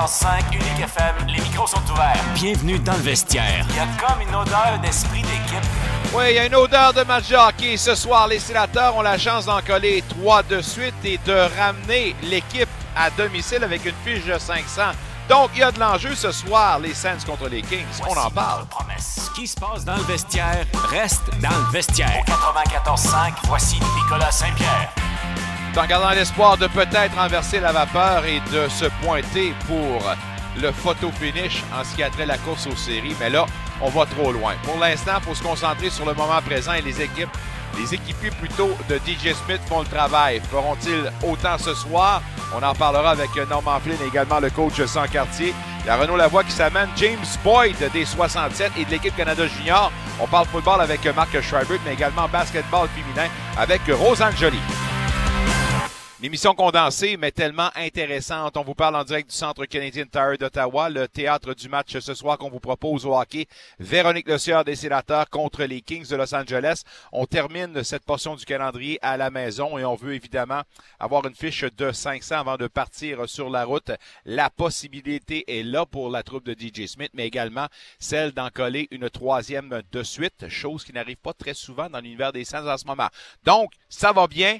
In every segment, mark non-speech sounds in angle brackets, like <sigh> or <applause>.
94.5, Unique FM, les micros sont ouverts. Bienvenue dans le vestiaire. Il y a comme une odeur d'esprit d'équipe. Oui, il y a une odeur de match de hockey. Ce soir, les sénateurs ont la chance d'en coller trois de suite et de ramener l'équipe à domicile avec une fiche de 500. Donc, il y a de l'enjeu ce soir, les Saints contre les Kings. On en parle. Promesse. Ce qui se passe dans le vestiaire reste dans le vestiaire. Au 94.5, voici Nicolas Saint-Pierre. En gardant l'espoir de peut-être renverser la vapeur et de se pointer pour le photo finish en ce qui a trait la course aux séries. Mais là, on va trop loin. Pour l'instant, il faut se concentrer sur le moment présent et les équipes. Les équipiers plutôt de DJ Smith font le travail. Feront-ils autant ce soir? On en parlera avec Norman Flynn et également le coach sans quartier. Il y a Renaud Lavoie qui s'amène James Boyd des 67 et de l'équipe Canada Junior. On parle football avec Marc Schreiber, mais également basketball féminin avec Rosanne Jolie. L'émission condensée, mais tellement intéressante. On vous parle en direct du Centre canadien Tire d'Ottawa, le théâtre du match ce soir qu'on vous propose au hockey. Véronique Le Sieur des Sénateurs contre les Kings de Los Angeles. On termine cette portion du calendrier à la maison et on veut évidemment avoir une fiche de 500 avant de partir sur la route. La possibilité est là pour la troupe de DJ Smith, mais également celle d'en coller une troisième de suite, chose qui n'arrive pas très souvent dans l'univers des Saints en ce moment. Donc, ça va bien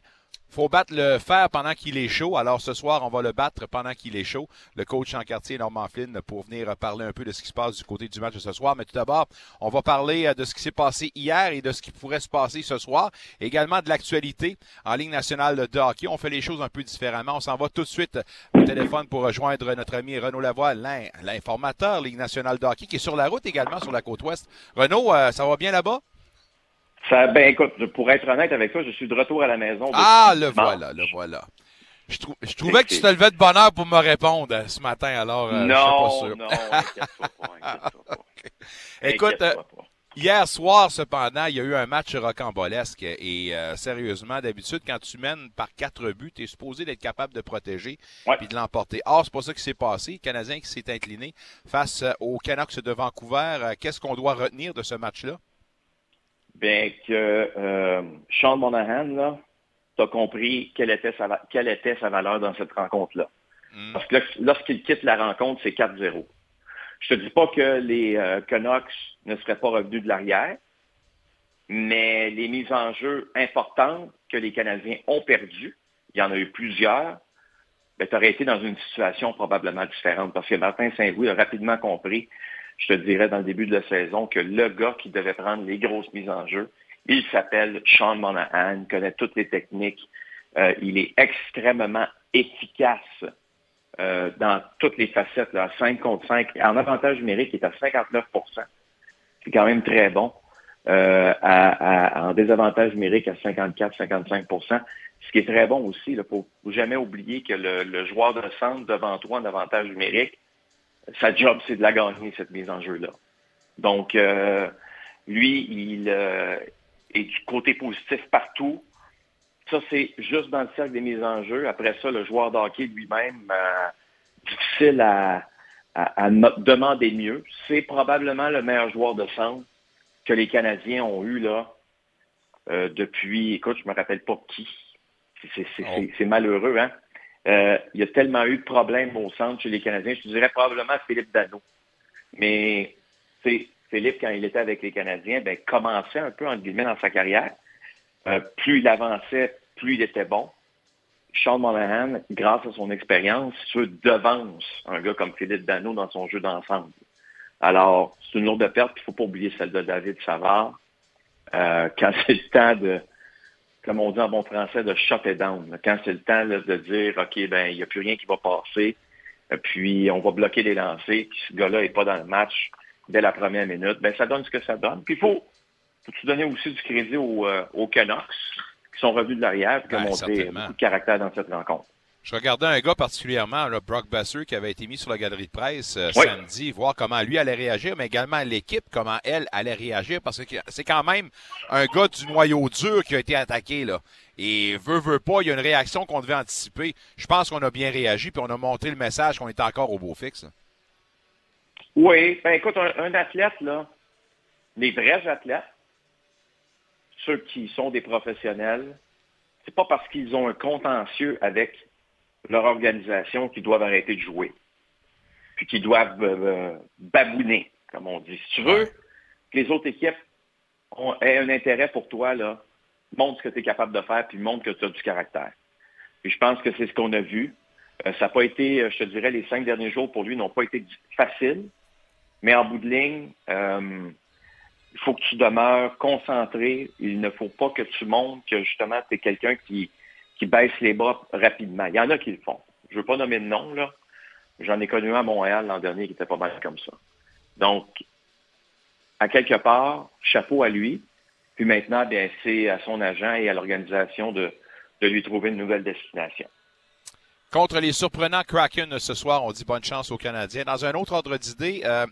faut battre le fer pendant qu'il est chaud. Alors ce soir, on va le battre pendant qu'il est chaud. Le coach en quartier, Norman Flynn, pour venir parler un peu de ce qui se passe du côté du match de ce soir. Mais tout d'abord, on va parler euh, de ce qui s'est passé hier et de ce qui pourrait se passer ce soir. Également de l'actualité en Ligue nationale de hockey. On fait les choses un peu différemment. On s'en va tout de suite au téléphone pour rejoindre notre ami Renaud Lavoie, l'informateur Ligue nationale de hockey, qui est sur la route également sur la côte ouest. Renaud, euh, ça va bien là-bas? Ça, ben écoute, pour être honnête avec toi, je suis de retour à la maison. Ah, le voilà, le voilà. Je, je trouvais que tu te levais de bonne heure pour me répondre euh, ce matin, alors euh, non, je suis pas sûr. Non, <laughs> pas, pas. <laughs> Écoute, euh, hier soir, cependant, il y a eu un match rocambolesque et euh, sérieusement, d'habitude, quand tu mènes par quatre buts, tu es supposé d'être capable de protéger Ouais. puis de l'emporter. Or, c'est pas ça qui s'est passé. Le Canadien qui s'est incliné face aux Canucks de Vancouver. Qu'est-ce qu'on doit retenir de ce match-là? Bien que euh, Sean Monahan, là, t'as compris quelle était, sa, quelle était sa valeur dans cette rencontre-là. Mm. Parce que lorsqu'il quitte la rencontre, c'est 4-0. Je te dis pas que les euh, Canucks ne seraient pas revenus de l'arrière, mais les mises en jeu importantes que les Canadiens ont perdues, il y en a eu plusieurs, ben, tu aurais été dans une situation probablement différente parce que Martin Saint-Louis a rapidement compris, je te dirais dans le début de la saison, que le gars qui devait prendre les grosses mises en jeu, il s'appelle Sean Monahan, connaît toutes les techniques, euh, il est extrêmement efficace euh, dans toutes les facettes, là, 5 contre 5. En avantage numérique, il est à 59% C'est quand même très bon. Euh, en désavantage numérique à 54-55% Ce qui est très bon aussi, il faut faut jamais oublier que le joueur de centre devant toi en avantage numérique, sa job, c'est de la gagner, cette mise en jeu-là. Donc, euh, lui, il euh, est du côté positif partout. Ça, c'est juste dans le cercle des mises en jeu. Après ça, le joueur de hockey lui-même, euh, difficile à, à- à demander mieux. C'est probablement le meilleur joueur de centre que les Canadiens ont eu là euh, depuis, écoute, je me rappelle pas qui. C'est- Oh. malheureux, hein? Euh, il y a tellement eu de problèmes au centre chez les Canadiens. Je te dirais probablement Philippe Dano. Mais Philippe, quand il était avec les Canadiens, ben, commençait un peu, entre guillemets, dans sa carrière. Euh, plus il avançait, plus il était bon. Sean Monahan, grâce à son expérience, se devance un gars comme Philippe Dano dans son jeu d'ensemble. Alors, c'est une lourde perte, il ne faut pas oublier celle de David Savard. Euh, quand <laughs> c'est le temps de, comme on dit en bon français, de shut it down. là. Quand c'est le temps là, de dire, OK, ben, il n'y a plus rien qui va passer, euh, puis on va bloquer les lancers, puis ce gars-là n'est pas dans le match dès la première minute, ben, ça donne ce que ça donne. Puis il faut, faut donner aussi du crédit aux, euh, aux Canucks, qui sont revenus de l'arrière, qui ont montré beaucoup de caractère dans cette rencontre. Je regardais un gars particulièrement, là, Brock Besser, qui avait été mis sur la galerie de presse euh, Oui. samedi, voir comment lui allait réagir, mais également l'équipe, comment elle allait réagir, parce que c'est quand même un gars du noyau dur qui a été attaqué, là. Et veut, veut pas, il y a une réaction qu'on devait anticiper. Je pense qu'on a bien réagi, puis on a montré le message qu'on était encore au beau fixe. Oui, ben écoute, un, un athlète, là, les vrais athlètes, ceux qui sont des professionnels, c'est pas parce qu'ils ont un contentieux avec leur organisation qu'ils doivent arrêter de jouer. puis qui doivent babouiner, comme on dit. Si tu veux que les autres équipes aient un intérêt pour toi, là, montre ce que tu es capable de faire, puis montre que tu as du caractère. Puis je pense que c'est ce qu'on a vu. ça n'a pas été, je te dirais, les cinq derniers jours pour lui n'ont pas été faciles, mais en bout de ligne, il faut que tu demeures concentré. Il ne faut pas que tu montres que justement tu es quelqu'un qui, qui baisse les bras rapidement. Il y en a qui le font. Je ne veux pas nommer de nom, là. J'en ai connu un à Montréal l'an dernier qui était pas mal comme ça. Donc, à quelque part, chapeau à lui. Puis maintenant, bien, c'est à son agent et à l'organisation de, de lui trouver une nouvelle destination. Contre les surprenants Kraken ce soir, on dit bonne chance aux Canadiens. Dans un autre ordre d'idée, euh,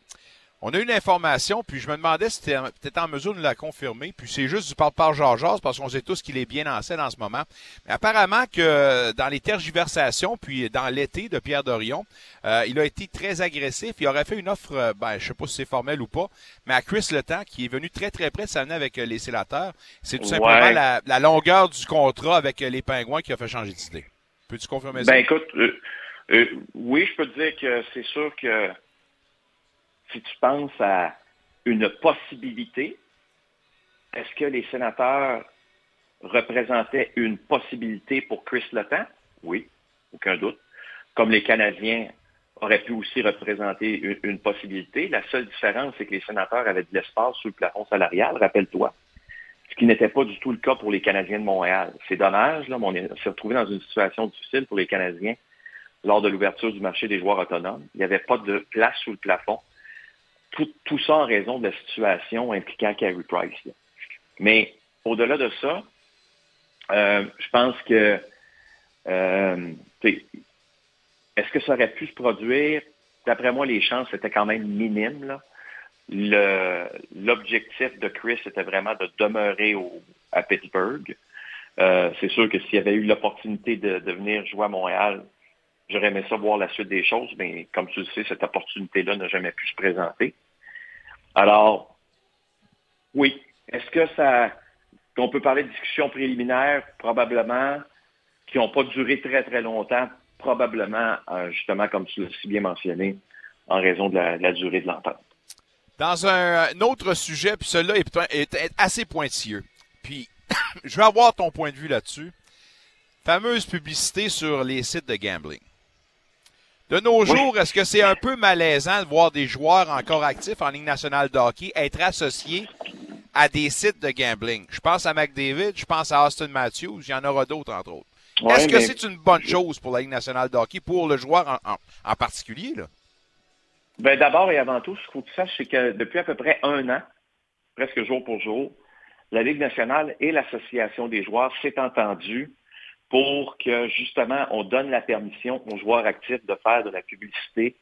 on a eu une information, puis je me demandais si tu étais en mesure de la confirmer. Puis c'est juste du parle-parle Georges parce qu'on sait tous qu'il est bien lancé dans ce moment. Mais apparemment que dans les tergiversations, puis dans l'été de Pierre Dorion, euh, il a été très agressif. Il aurait fait une offre, euh, ben, je sais pas si c'est formel ou pas, mais à Chris Le Temps, qui est venu très très près de s'amener avec euh, les sénateurs. C'est tout simplement la, longueur du contrat avec les Pingouins qui a fait changer d'idée. Peux-tu confirmer ça? Ben écoute, oui, je peux te dire que c'est sûr que si tu penses à une possibilité, est-ce que les sénateurs représentaient une possibilité pour Chris Letang? Oui, aucun doute. Comme les Canadiens auraient pu aussi représenter une, possibilité. La seule différence, c'est que les sénateurs avaient de l'espace sous le plafond salarial, rappelle-toi. Ce qui n'était pas du tout le cas pour les Canadiens de Montréal. C'est dommage, là, on s'est retrouvé dans une situation difficile pour les Canadiens lors de l'ouverture du marché des joueurs autonomes. Il n'y avait pas de place sous le plafond tout, ça en raison de la situation impliquant Carey Price. Mais au-delà de ça, euh, je pense que euh, est-ce que ça aurait pu se produire? D'après moi, les chances étaient quand même minimes. L'objectif de Chris était vraiment de demeurer à Pittsburgh. Euh, c'est sûr que s'il y avait eu l'opportunité de, de, venir jouer à Montréal, j'aurais aimé ça voir la suite des choses, mais comme tu le sais, cette opportunité-là n'a jamais pu se présenter. Alors, oui. Est-ce que ça. qu'on peut parler de discussions préliminaires, probablement, qui n'ont pas duré très, très longtemps, probablement, euh, justement, comme tu l'as si bien mentionné, en raison de la, durée de l'entente. Dans un, autre sujet, puis celui-là est, est, assez pointilleux. Puis, <coughs> je vais avoir ton point de vue là-dessus. Fameuse publicité sur les sites de gambling. De nos jours, est-ce que c'est un peu malaisant de voir des joueurs encore actifs en Ligue nationale de hockey être associés à des sites de gambling? Je pense à McDavid, je pense à Austin Matthews, il y en aura d'autres, entre autres. est-ce que c'est une bonne chose pour la Ligue nationale de hockey, pour le joueur en, particulier? Là? Ben, D'abord et avant tout, ce qu'il faut que tu saches, c'est que depuis à peu près un an, presque jour pour jour, la Ligue nationale et l'Association des joueurs s'est entendue pour que justement on donne la permission aux joueurs actifs de faire de la publicité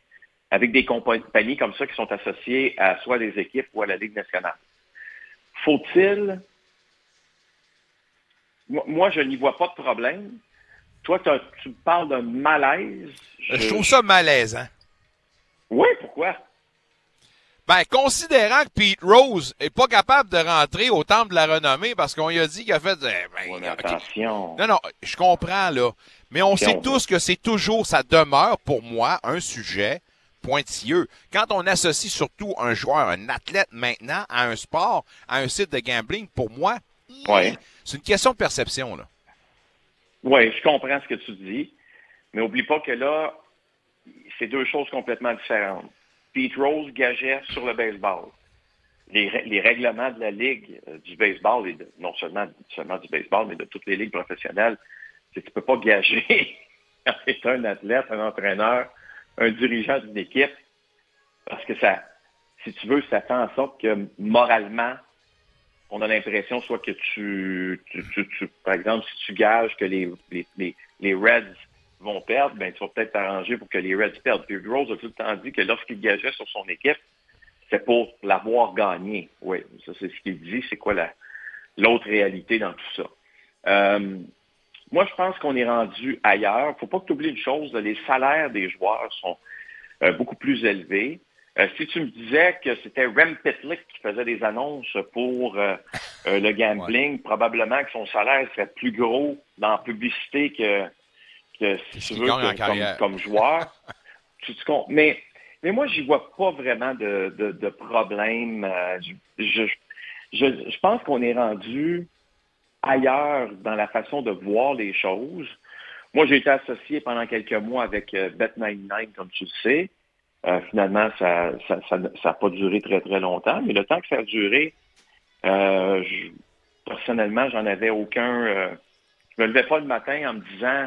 avec des compagnies comme ça qui sont associées à soit les équipes ou à la Ligue nationale. Faut-il? Moi, je n'y vois pas de problème. Toi, tu parles d'un malaise. Je... trouve ça malaisant. Oui, pourquoi? Ben, considérant que Pete Rose est pas capable de rentrer au temple de la renommée parce qu'on lui a dit qu'il a fait. Eh, ben, attention. Non, non, je comprends là, mais on sait tous que c'est toujours, ça demeure pour moi un sujet pointilleux. Quand on associe surtout un joueur, un athlète maintenant à un sport, à un site de gambling, pour moi, c'est une question de perception là. Oui, je comprends ce que tu dis, mais oublie pas que là, c'est deux choses complètement différentes. Pete Rose gageait sur le baseball. Les, règlements de la Ligue euh, du baseball, et non seulement, seulement du baseball, mais de toutes les ligues professionnelles, c'est que tu ne peux pas gager <laughs> quand tu un athlète, un entraîneur, un dirigeant d'une équipe, parce que ça, si tu veux, ça fait en sorte que moralement, on a l'impression soit que tu, par exemple, si tu gages que les, les Reds vont perdre, ben, tu vas peut-être t'arranger pour que les Reds perdent. Puis Rose a tout le temps dit que lorsqu'il gageait sur son équipe, c'est pour l'avoir gagné. Oui, ça c'est ce qu'il dit. C'est quoi l'autre réalité dans tout ça? Euh, moi, je pense qu'on est rendu ailleurs. Il ne faut pas que tu oublies une chose, les salaires des joueurs sont euh, beaucoup plus élevés. Euh, si tu me disais que c'était Rem Pitlick qui faisait des annonces pour le gambling, probablement que son salaire serait plus gros dans la publicité que, que si tu veux, comme, joueur. <laughs> tu, mais mais moi, j'y vois pas vraiment de, de, problème. Euh, je, je, pense qu'on est rendu ailleurs dans la façon de voir les choses. Moi, j'ai été associé pendant quelques mois avec euh, Bet99, comme tu le sais. Euh, finalement, ça n'a ça, ça, pas duré très, très longtemps, mais le temps que ça a duré, euh, personnellement, j'en avais aucun. Je me levais pas le matin en me disant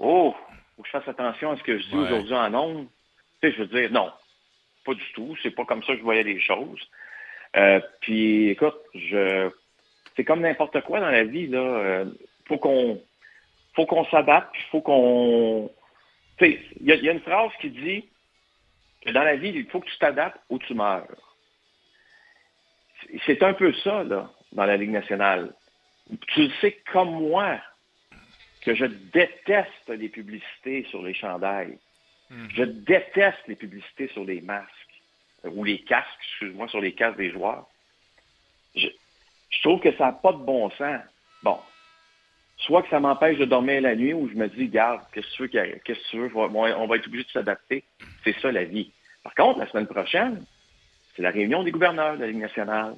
Oh, faut que je fasse attention à ce que je dis aujourd'hui en ondes. Tu sais, je veux dire, non, pas du tout. C'est pas comme ça que je voyais les choses. Euh, puis, écoute, je, c'est comme n'importe quoi dans la vie là. Euh, faut qu'on, faut qu'on s'adapte. Faut qu'on, tu sais, il y, y, a une phrase qui dit que dans la vie, il faut que tu t'adaptes ou tu meurs. C'est un peu ça là dans la Ligue nationale. Tu le sais comme moi que je déteste les publicités sur les chandails. Hmm. Je déteste les publicités sur les masques ou les casques, excuse-moi, sur les casques des joueurs. Je, trouve que ça n'a pas de bon sens. Bon, soit que ça m'empêche de dormir la nuit ou je me dis, garde, qu'est-ce que tu veux, qu'est-ce que tu veux, on va être obligé de s'adapter. C'est ça la vie. Par contre, la semaine prochaine, c'est la réunion des gouverneurs de la Ligue nationale.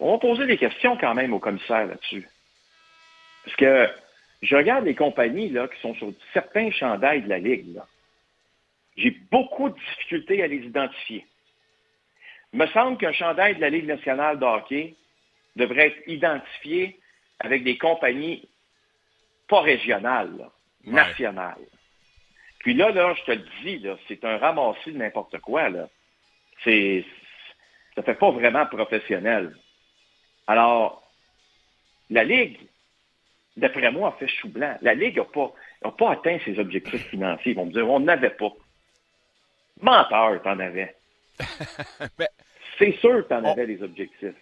On va poser des questions quand même au commissaire là-dessus. Parce que je regarde les compagnies là, qui sont sur certains chandails de la Ligue. J'ai beaucoup de difficultés à les identifier. Il me semble qu'un chandail de la Ligue nationale de hockey devrait être identifié avec des compagnies pas régionales, nationales. Puis là, là, je te le dis, c'est un ramassis de n'importe quoi. Là. C'est, ça fait pas vraiment professionnel. Alors, la Ligue, d'après moi, a fait chou blanc. La Ligue n'a pas, pas atteint ses objectifs financiers. Ils vont me dire, on n'avait pas. Menteur, t'en avais. <laughs> C'est sûr que t'en avais les objectifs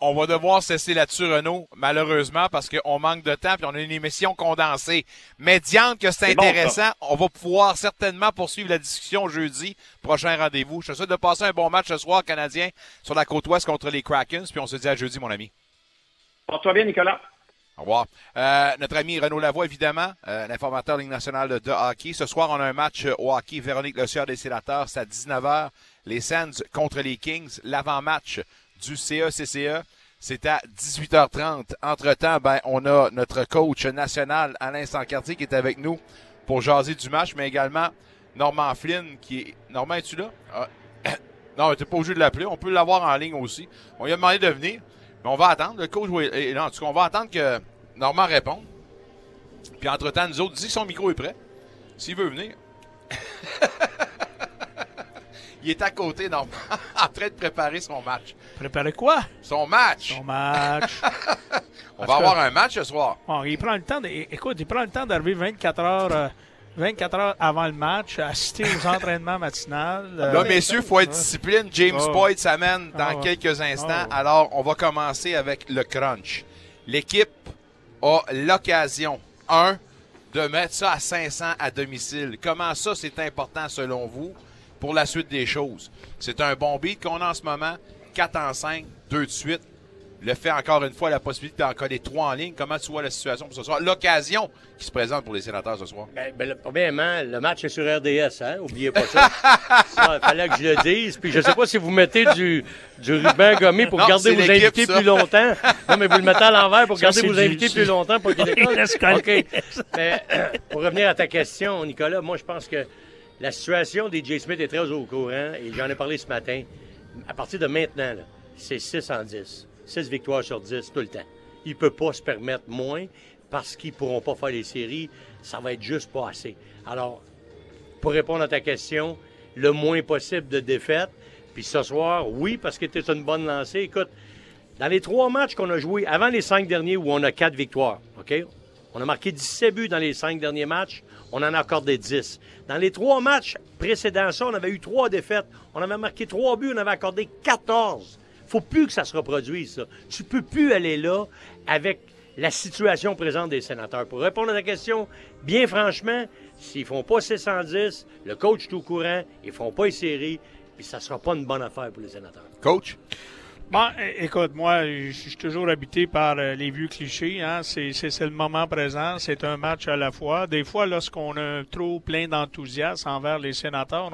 on va devoir cesser là-dessus, Renaud, malheureusement, parce qu'on manque de temps, puis on a une émission condensée. Mais Diane, que c'est intéressant, on va pouvoir certainement poursuivre la discussion jeudi. Prochain rendez-vous. Je te souhaite de passer un bon match ce soir, Canadien, sur la côte ouest contre les Krakens, puis on se dit à jeudi, mon ami. Porte-toi bien, Nicolas. Au revoir. Euh, notre ami Renaud Lavoie, évidemment, euh, l'informateur Ligue nationale de, hockey. Ce soir, on a un match au hockey. Véronique Le Sieur des Sénateurs, c'est à 19h. Les Sands contre les Kings. L'avant-match du CECCE. C'est à 18h30. Entre-temps, ben, on a notre coach national, Alain Sancartier, qui est avec nous pour jaser du match, mais également Normand Flynn, qui est... Normand, es-tu là? Ah. <coughs> Non, tu n'es pas obligé de l'appeler. On peut l'avoir en ligne aussi. On lui a demandé de venir, mais on va attendre. Le coach, non, en tout cas, on va attendre que Normand réponde. Puis entre-temps, nous autres, dit que son micro est prêt. S'il veut venir. <laughs> il est à côté, non, <laughs> en train de préparer son match. Préparer quoi? Son match. Son match. <laughs> On va avoir un match ce soir. Bon, il prend le temps, écoute, il prend le temps d'arriver 24 heures. 24 euh, heures avant le match, assister aux <laughs> entraînements matinales. Euh, Là, messieurs, il faut être discipline. James oh. Boyd s'amène dans ah quelques instants. Oh. Alors, on va commencer avec le crunch. L'équipe a l'occasion, un, de mettre ça à 500 à domicile. Comment ça, c'est important selon vous? pour la suite des choses? C'est un bon beat qu'on a en ce moment. 4 en 5, 2 de suite. Le fait encore une fois la possibilité d'en coller 3 en ligne. Comment tu vois la situation pour ce soir? L'occasion qui se présente pour les sénateurs ce soir. Ben, ben, premièrement, le match est sur RDS, hein? Oubliez pas <laughs> ça. Il fallait que je le dise. Puis je sais pas si vous mettez du, du ruban gommé pour garder vos invités plus longtemps. Non, mais vous le mettez à l'envers pour garder vos invités plus longtemps pour qu'ils <laughs> OK. Mais, pour revenir à ta question, Nicolas, moi je pense que la situation des J. Smith est très au courant et j'en ai parlé ce matin. À partir de maintenant, c'est 6 en 10. 6 victoires sur 10 tout le temps. Il ne peut pas se permettre moins parce qu'ils ne pourront pas faire les séries. Ça va être juste pas assez. Alors, pour répondre à ta question, le moins possible de défaites. Puis ce soir, oui, parce que c'était une bonne lancée. Écoute, dans les trois matchs qu'on a joués, avant les cinq derniers où on a quatre victoires, OK? On a marqué 17 buts dans les cinq derniers matchs on en a accordé 10. Dans les trois matchs précédents, on avait eu trois défaites. On avait marqué trois buts, on avait accordé 14. Faut plus que ça se reproduise, ça. Tu peux plus aller là avec la situation présente des sénateurs. Pour répondre à ta question, bien franchement, s'ils font pas 610, le coach est au courant, ils font pas les séries, puis ça sera pas une bonne affaire pour les sénateurs. Coach? Bon, écoute, moi, je suis toujours habité par euh, les vieux clichés. Hein? C'est, le moment présent. C'est un match à la fois. Des fois, lorsqu'on a trop plein d'enthousiasme envers les sénateurs,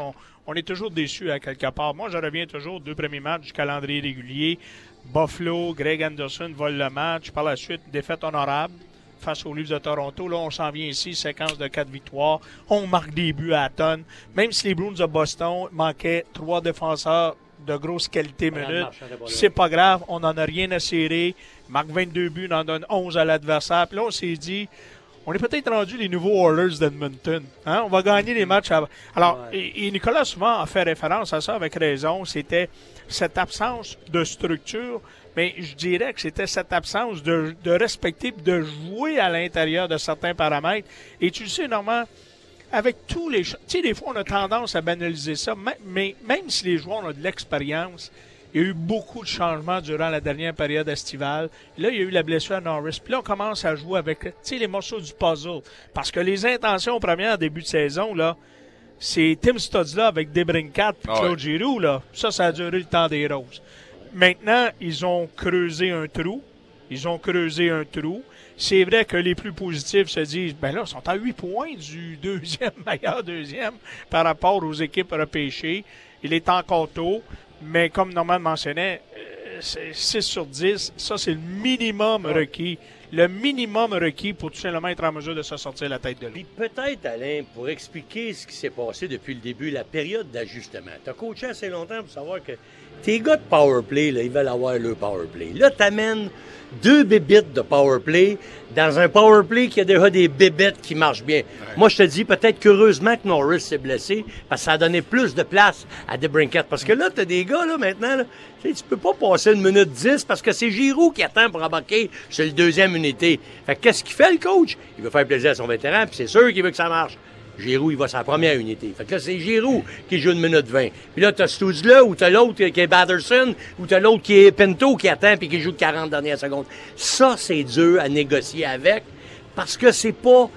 on, est toujours déçu à quelque part. Moi, je reviens toujours deux premiers matchs du calendrier régulier. Buffalo, Greg Anderson vole le match. Par la suite, défaite honorable face aux Leafs de Toronto. Là, on s'en vient ici, séquence de quatre victoires. On marque des buts à tonne. Même si les Bruins de Boston manquaient trois défenseurs de grosse qualité minute. C'est pas grave, on n'en a rien à serrer. Marque 22 buts, on en donne 11 à l'adversaire. Puis là, on s'est dit, on est peut-être rendu les nouveaux Oilers d'Edmonton. Hein? On va gagner les matchs. Alors, et, Nicolas souvent a fait référence à ça avec raison. C'était cette absence de structure, mais je dirais que c'était cette absence de, de respecter, de jouer à l'intérieur de certains paramètres. Et tu le sais, Normand, avec tous les... Tu sais, des fois, on a tendance à banaliser ça, mais même si les joueurs ont de l'expérience, il y a eu beaucoup de changements durant la dernière période estivale. Là, il y a eu la blessure à Norris. Puis là, on commence à jouer avec les morceaux du puzzle. Parce que les intentions premières début de saison, là, c'est Tim Studzla avec Debrincat et ah Claude Giroux. Là. Ça, ça a duré le temps des roses. Maintenant, ils ont creusé un trou. Ils ont creusé un trou. C'est vrai que les plus positifs se disent, ben là, ils sont à 8 points du deuxième, <laughs> meilleur deuxième par rapport aux équipes repêchées. Il est encore tôt, mais comme Norman mentionnait, 6 euh, sur 10, ça c'est le minimum requis. Le minimum requis pour tout simplement être en mesure de se sortir la tête de l'eau. peut-être, Alain, pour expliquer ce qui s'est passé depuis le début, la période d'ajustement. Tu as coaché assez longtemps pour savoir que tes gars de powerplay, là, ils veulent avoir le powerplay. Là, tu amènes deux bébites de powerplay dans un powerplay qui a déjà des bébites qui marchent bien. Moi, je te dis peut-être qu'heureusement que Norris s'est blessé parce que ça a donné plus de place à DeBrincat. Parce que là, tu as des gars, là, maintenant, là, tu peux pas passer une minute dix parce que c'est Giroud qui attend pour embarquer sur le deuxième unité. Fait qu'est-ce qu'il fait, le coach? Il veut faire plaisir à son vétéran, puis c'est sûr qu'il veut que ça marche. Giroud, il va sa première unité. Fait que là, c'est Giroud qui joue une minute 20. Puis là, t'as là ou t'as l'autre qui est Batterson, ou t'as l'autre qui est Pinto qui attend puis qui joue 40 dernières secondes. Ça, c'est dur à négocier avec parce que c'est pas,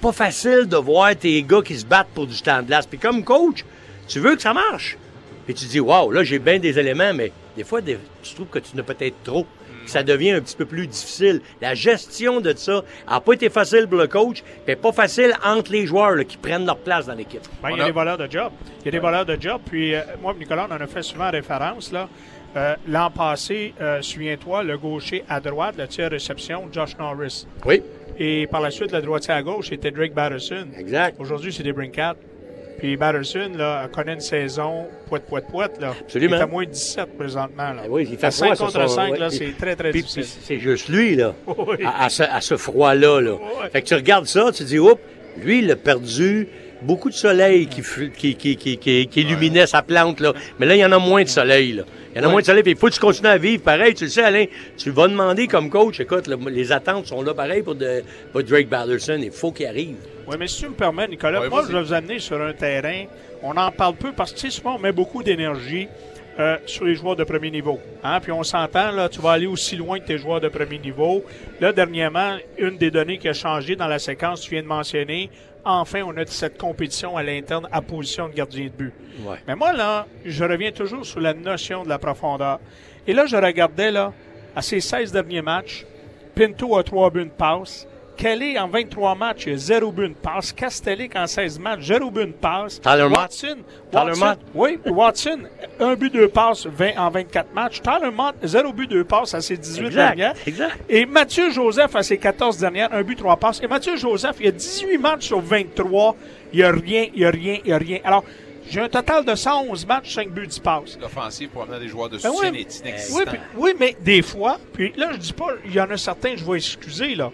pas facile de voir tes gars qui se battent pour du temps de glace. Puis comme coach, tu veux que ça marche. Puis tu dis, waouh, là, j'ai bien des éléments, mais des fois, tu trouves que tu n'as peut-être trop ça devient un petit peu plus difficile. La gestion de ça n'a pas été facile pour le coach, mais pas facile entre les joueurs qui prennent leur place dans l'équipe. Ben, il y a des voleurs de job. Il y a des voleurs de job. Puis euh, moi, Nicolas, on en a fait souvent référence. là. Euh, l'an passé, euh, souviens-toi, le gaucher à droite, le tir réception, Josh Norris. Oui. Et par la suite, le droitier à gauche, c'était Drake Batterson. Exact. Aujourd'hui, c'est des Brinkat. Puis Batterson là, connaît une saison poète, poète, poète. Là. Absolument. Il est à moins de 17 présentement. Là. Ben oui, il fait 5 contre 5, là, c'est très, très difficile. c'est juste lui, là, <laughs> à, ce, à ce froid-là. Là. Fait que tu regardes ça, tu dis, oups, lui, il a perdu beaucoup de soleil qui, qui, qui, qui, qui illuminait sa plante. Là. Mais là, il y en a moins de soleil. Là. Il y en a moins de soleil. Puis il faut que tu continues à vivre pareil. Tu le sais, Alain, tu vas demander comme coach, écoute, les attentes sont là pareil pour, de, pour Drake Batherson. Il faut qu'il arrive. Oui, mais si tu me permets, Nicolas, moi, je vais vous amener sur un terrain. On en parle peu parce que, souvent, on met beaucoup d'énergie euh, sur les joueurs de premier niveau. Hein? Puis on s'entend, là, tu vas aller aussi loin que tes joueurs de premier niveau. Là, dernièrement, une des données qui a changé dans la séquence, tu viens de mentionner, enfin, on a cette compétition à l'interne à position de gardien de but. Mais moi, là, je reviens toujours sur la notion de la profondeur. Et là, je regardais, là, à ces 16 derniers matchs, Pinto a trois buts de passe. Kelly, en 23 matchs, il a 0 but de passe. Castellic, en 16 matchs, 0 but de passe. Tyler Watson, Watson oui, Watson, 1 but, 2 passes 20, en 24 matchs. Tyler Mott, 0 but, 2 passes à ses 18 dernières. Exact. Et Mathieu Joseph, à ses 14 dernières, 1 but, 3 passes. Et Mathieu Joseph, il a 18 matchs sur 23. Il n'y a rien, il n'y a rien, il n'y a rien. Alors, j'ai un total de 111 matchs, 5 buts, 10 passes. L'offensive pour amener des joueurs de ben soutien est inexistant. Oui, oui, mais des fois, puis là, je dis pas, il y en a certains, je vais excuser, là.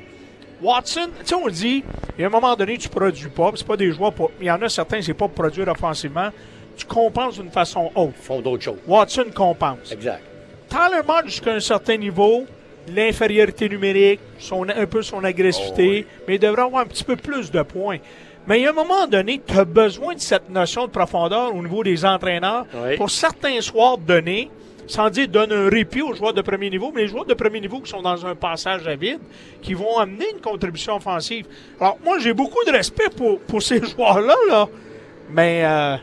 Watson, tu sais, on dit, il y a un moment donné, tu produis pas, c'est pas des joueurs pour. Il y en a certains, c'est pas pour produire offensivement. Tu compenses d'une façon autre. Ils font d'autres choses. Watson compense. Exact. Tyler Mott, jusqu'à un certain niveau, l'infériorité numérique, son, un peu son agressivité, oh, mais il devrait avoir un petit peu plus de points. Mais il y a un moment donné, tu as besoin de cette notion de profondeur au niveau des entraîneurs pour certains soirs donnés sans dire donne un répit aux joueurs de premier niveau, mais les joueurs de premier niveau qui sont dans un passage à vide, qui vont amener une contribution offensive. Alors, moi, j'ai beaucoup de respect pour, pour ces joueurs-là, là, mais... Euh,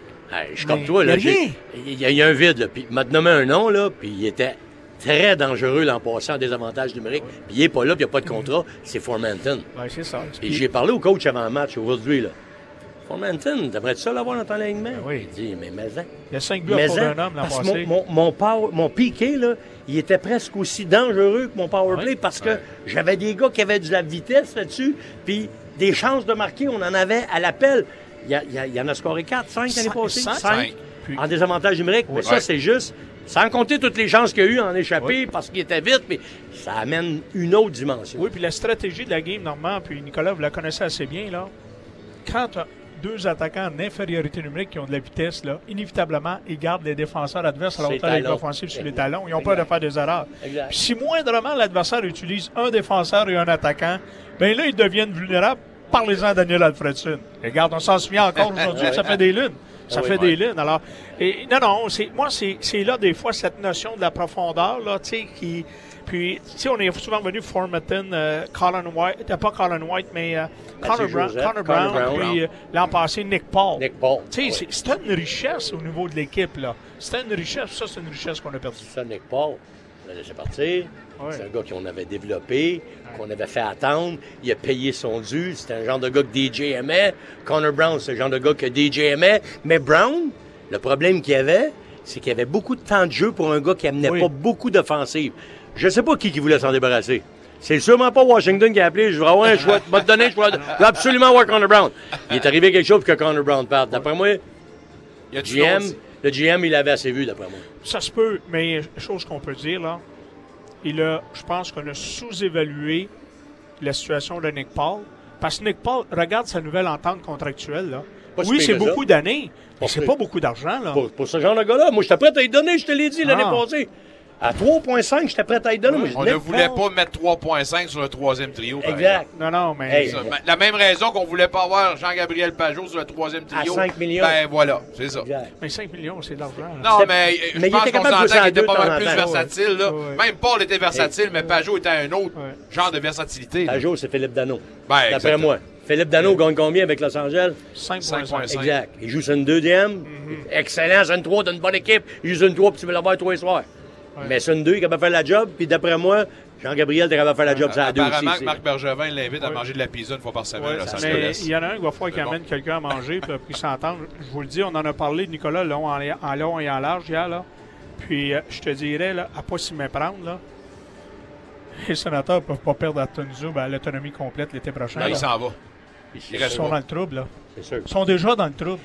je suis comme toi, là. Il y, a, un vide, là. Puis, il m'a nommé un nom, là, puis il était très dangereux l'an passé en désavantage numérique. Puis il n'est pas là, puis il n'y a pas de contrat. C'est Formanton. Ouais, c'est ça. Et j'ai parlé au coach avant le match aujourd'hui. Là. Formanton, t'aimerais-tu ça l'avoir dans ton alignement? oui. Il dit, mais hein? Il y a 5 buts Mais pour un homme l'an parce que passé. mon, mon, mon, power- mon piqué, là, il était presque aussi dangereux que mon power play parce que j'avais des gars qui avaient de la vitesse là-dessus, puis des chances de marquer, on en avait à l'appel. Il y, a- il en a scoré 4, 5 l'année Cinq- passée. cinq. 5 Puis- en désavantage numérique. Mais ça, c'est juste, sans compter toutes les chances qu'il y a eu en échapper parce qu'il était vite, mais ça amène une autre dimension. Oui, puis la stratégie de la game, Normand, puis Nicolas, vous la connaissez assez bien, là. Quand tu as deux attaquants en infériorité numérique qui ont de la vitesse, là, inévitablement, ils gardent les défenseurs adverses à la hauteur de offensive sur les Exact. talons. Ils n'ont peur de faire des erreurs. Exact. Puis si moindrement l'adversaire utilise un défenseur et un attaquant, bien là, ils deviennent vulnérables. Parlez-en à Daniel Alfredson. Regarde, on s'en souvient encore <laughs> aujourd'hui, ça fait des lunes. Ça Ah oui, fait des lunes. Alors, et, non, non, c'est, moi, c'est, c'est là, des fois, cette notion de la profondeur, là, tu sais, qui. Puis, tu sais, on est souvent venu Formaton, euh, Colin White, euh, pas Colin White, mais euh, Connor, Brown, Connor Brown, Brown. puis euh, l'an passé, Nick Paul. Nick Paul. Tu sais, Oui. c'est une richesse au niveau de l'équipe, là. C'est une richesse, ça, c'est une richesse qu'on a perdue. Ça, Nick Paul, on l'a laissé partir. Ouais. C'est un gars qu'on avait développé, qu'on avait fait attendre. Il a payé son dû. C'était un genre de gars que DJ aimait. Connor Brown, c'est le genre de gars que DJ aimait. Mais Brown, le problème qu'il avait, c'est qu'il y avait beaucoup de temps de jeu pour un gars qui amenait Oui. pas beaucoup d'offensive. Je sais pas qui, qui voulait s'en débarrasser. C'est sûrement pas Washington qui a appelé. Je vais avoir un choix. Va te donner, je vais je vais absolument voir Connor Brown. Il est arrivé quelque chose pour que Connor Brown parte. D'après moi, Il y a GM, le GM, il avait assez vu, d'après moi. Ça se peut, mais chose qu'on peut dire, là, il a, je pense qu'on a sous-évalué la situation de Nick Paul. Parce que Nick Paul, regarde sa nouvelle entente contractuelle, là. Oui, c'est beaucoup d'années, mais c'est pas beaucoup d'argent, là. Pour, pour ce genre de gars-là, moi, j'étais prêt à y donner, je te l'ai dit l'année Ah. passée. À 3,5, j'étais prêt à y donner. On ne voulait pas mettre 3.5 sur le troisième trio. Exact. Non, non, mais. Hey, Ça, ma- La même raison qu'on voulait pas avoir Jean-Gabriel Pajot sur le troisième trio. À 5 millions. Ben voilà, c'est ça. Exact. Mais 5 millions, c'est de l'argent. Non, C'est- mais, mais je il pense était qu'on s'entend qu'il était pas mal plus temps. versatile. Là. Ouais. Même Paul était versatile, mais Pajot était un autre Ouais. genre de versatilité. jour, c'est Philippe Dano. Ben, D'après moi. Philippe Dano gagne combien avec Los Angeles? 5,5. 5,5. Exact. Il joue sur une deuxième. Excellent, sur une 3 d'une bonne équipe. Il joue sur une 3 puis tu veux l'avoir tous les soirs. Mais une 2, il est capable de faire la job. Puis d'après moi, Jean-Gabriel, t'es capable de faire la job la 2 aussi. C'est- Marc Bergevin l'invite à Ouais. manger de la pizza une fois par semaine Ouais, à Los mais il y en a un qui va falloir qu'il C'est bon. amène quelqu'un à manger, puis puis s'entendre. Je vous le dis, on en a parlé, Nicolas, long en, en long et en large hier, là. Puis euh, je te dirais, là, à pas s'y méprendre, là. <laughs> Les sénateurs ne peuvent pas perdre à Tunzu à l'autonomie complète l'été prochain. Non, là. il s'en va. C'est Il Ils sont pas. dans le trouble, là. C'est sûr. Ils sont déjà dans le trouble.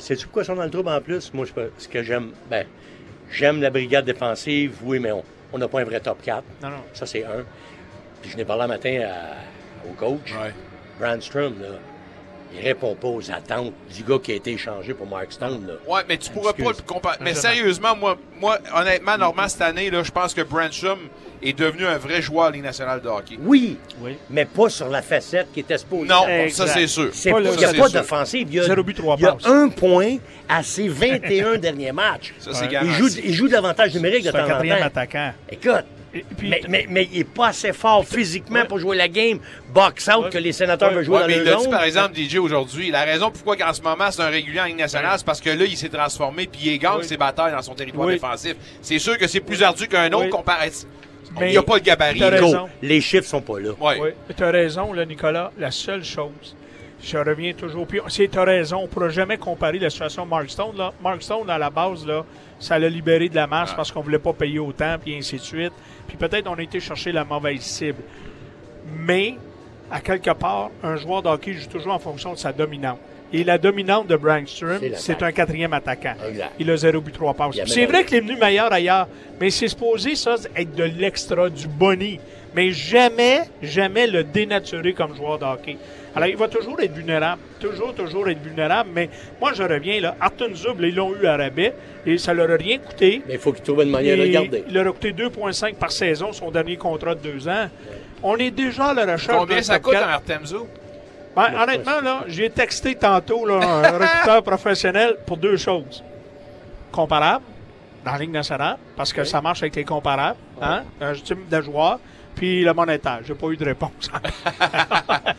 Sais-tu pourquoi ils sont dans le trouble en plus? Moi, je peux- ce que j'aime, ben, j'aime la brigade défensive, oui, mais on n'a pas un vrai top 4. Non, non. Ça, c'est un. Puis je n'ai parlé un matin à- au coach. Ouais. Brandstrom, là, il répond pas aux attentes du gars qui a été échangé pour Mark Stone. Là. Ouais, mais tu pourras pas Excuse. le comparer. Mais sérieusement, moi, moi, honnêtement, Normand, cette année, là, je pense que Branchum est devenu un vrai joueur de Ligue nationale de hockey. Oui, Oui. mais pas sur la facette qui était supposée. Non, Exact. ça c'est sûr. Pas pas, il n'y a pas d'offensive. Il y a, Zéro but, trois il y a passes. un point à ses 21 <laughs> derniers matchs. Ça, c'est Ouais. garanti. Il joue, il joue de l'avantage numérique de C'est un temps en temps. attaquant. Écoute, Et puis, mais, mais, mais il n'est pas assez fort physiquement Ouais. pour jouer la game box-out Ouais. que les sénateurs Ouais. veulent jouer Ouais, dans mais l'a dit, par exemple, DJ, aujourd'hui. La raison pourquoi qu'en ce moment, c'est un régulier en Ligue nationale, c'est parce que là, il s'est transformé puis il gagne ses batailles dans son territoire défensif. C'est sûr que c'est plus ardu qu'un autre. Mais il n'y a pas le gabarit. Les chiffres sont pas là. Ouais. Oui, tu as raison, là, Nicolas. La seule chose, je reviens toujours. Puis, c'est tu as raison, on ne pourra jamais comparer la situation de Mark Stone. Là. Mark Stone, à la base, là, ça l'a libéré de la masse Ah. parce qu'on ne voulait pas payer autant, puis ainsi de suite. Puis peut-être on a été chercher la mauvaise cible. Mais, à quelque part, un joueur de hockey joue toujours en fonction de sa dominante. Et la dominante de C'est l'attaque. c'est un quatrième attaquant. Exact. Il a zéro but, trois passes. Il amène C'est vrai qu'il est venu meilleur ailleurs, mais c'est supposé, ça, être de l'extra, du boni. Mais jamais, jamais le dénaturer comme joueur de hockey. Alors, il va toujours être vulnérable. Toujours, toujours être vulnérable. Mais moi, je reviens, là. Arton Zub, ils l'ont eu à rabais et ça leur a rien coûté. Mais il faut qu'il trouve une manière de Et le garder. Il leur a coûté 2,5 par saison, son dernier contrat de deux ans. On est déjà à la recherche Combien ça coûte un Artemzo? Ben, honnêtement, là, j'ai texté tantôt là, un <laughs> recruteur professionnel pour deux choses. Comparable, dans la Ligue nationale, parce que ça marche avec les comparables, hein, un type de joueur. Puis le monétaire. J'ai pas eu de réponse. <laughs>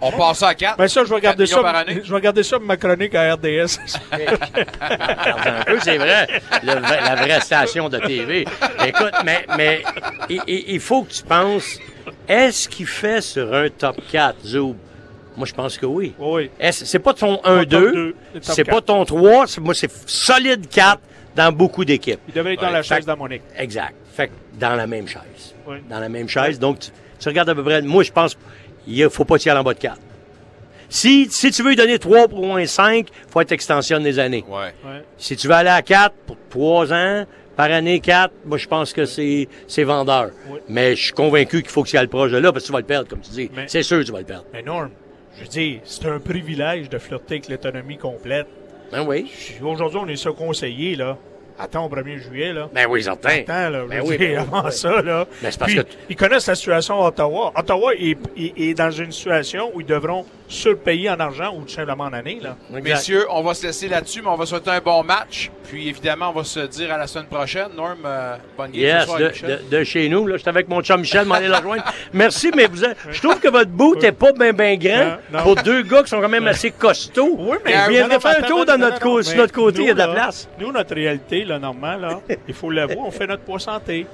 On passe à 4. Mais ça, je vais garder millions par ça. année. Je vais garder ça pour ma chronique à RDS. Regarde un peu, c'est vrai. Le la vraie station de TV. Écoute, mais, mais il, faut que tu penses, est-ce qu'il fait sur un top 4, Zoub? Moi, je pense que oui. oui. C'est pas ton Pas top 1-2, deux, le top c'est pas ton 3, c'est- moi, c'est solide 4 dans beaucoup d'équipes. Il devrait être dans Ouais, la chaise d'Amonique. Exact. Fait que dans la même chaise. Oui. Dans la même chaise. Donc, tu, tu regardes à peu près. Moi, je pense il faut pas tirer en bas de 4. Si, si tu veux lui donner 3 pour moins 5, faut être extensionne des années. Ouais. Ouais. Si tu veux aller à 4 pour 3 ans, par année 4, moi, je pense que c'est, c'est vendeur. Oui. Mais je suis convaincu qu'il faut que tu ailles proche de là parce que tu vas le perdre, comme tu dis. Mais- C'est sûr que tu vas le perdre. Mais Norm, je dis, c'est un privilège de flirter avec l'autonomie complète. Ben oui. Aujourd'hui, on est ça conseillé, là. Attends au 1er juillet, là. Ben oui, certain. Attends, là. Ben oui, ben oui, avant oui. ça, là. Mais c'est parce Puis, que t- Ils connaissent la situation à Ottawa. Ottawa est, est- est dans une situation où ils devront surpayer en argent ou tout simplement en année, là. Exact. Messieurs, on va se laisser là-dessus, mais on va souhaiter un bon match. Puis évidemment, on va se dire à la semaine prochaine. Norm, euh, bonne game ce Yes, soir, de, Michel. de- de chez nous. Là, j'étais avec mon chum Michel, m'en aller le rejoindre. <laughs> Merci, mais vous êtes- je trouve que votre boot n'est pas bien ben grand Non, non. pour deux gars qui sont quand même assez costauds. Oui, mais viendrez faire un tour dans notre co- sur notre côté, il y a de la place. Nous, notre réalité, là, là, il faut l'avouer, on fait notre poids santé.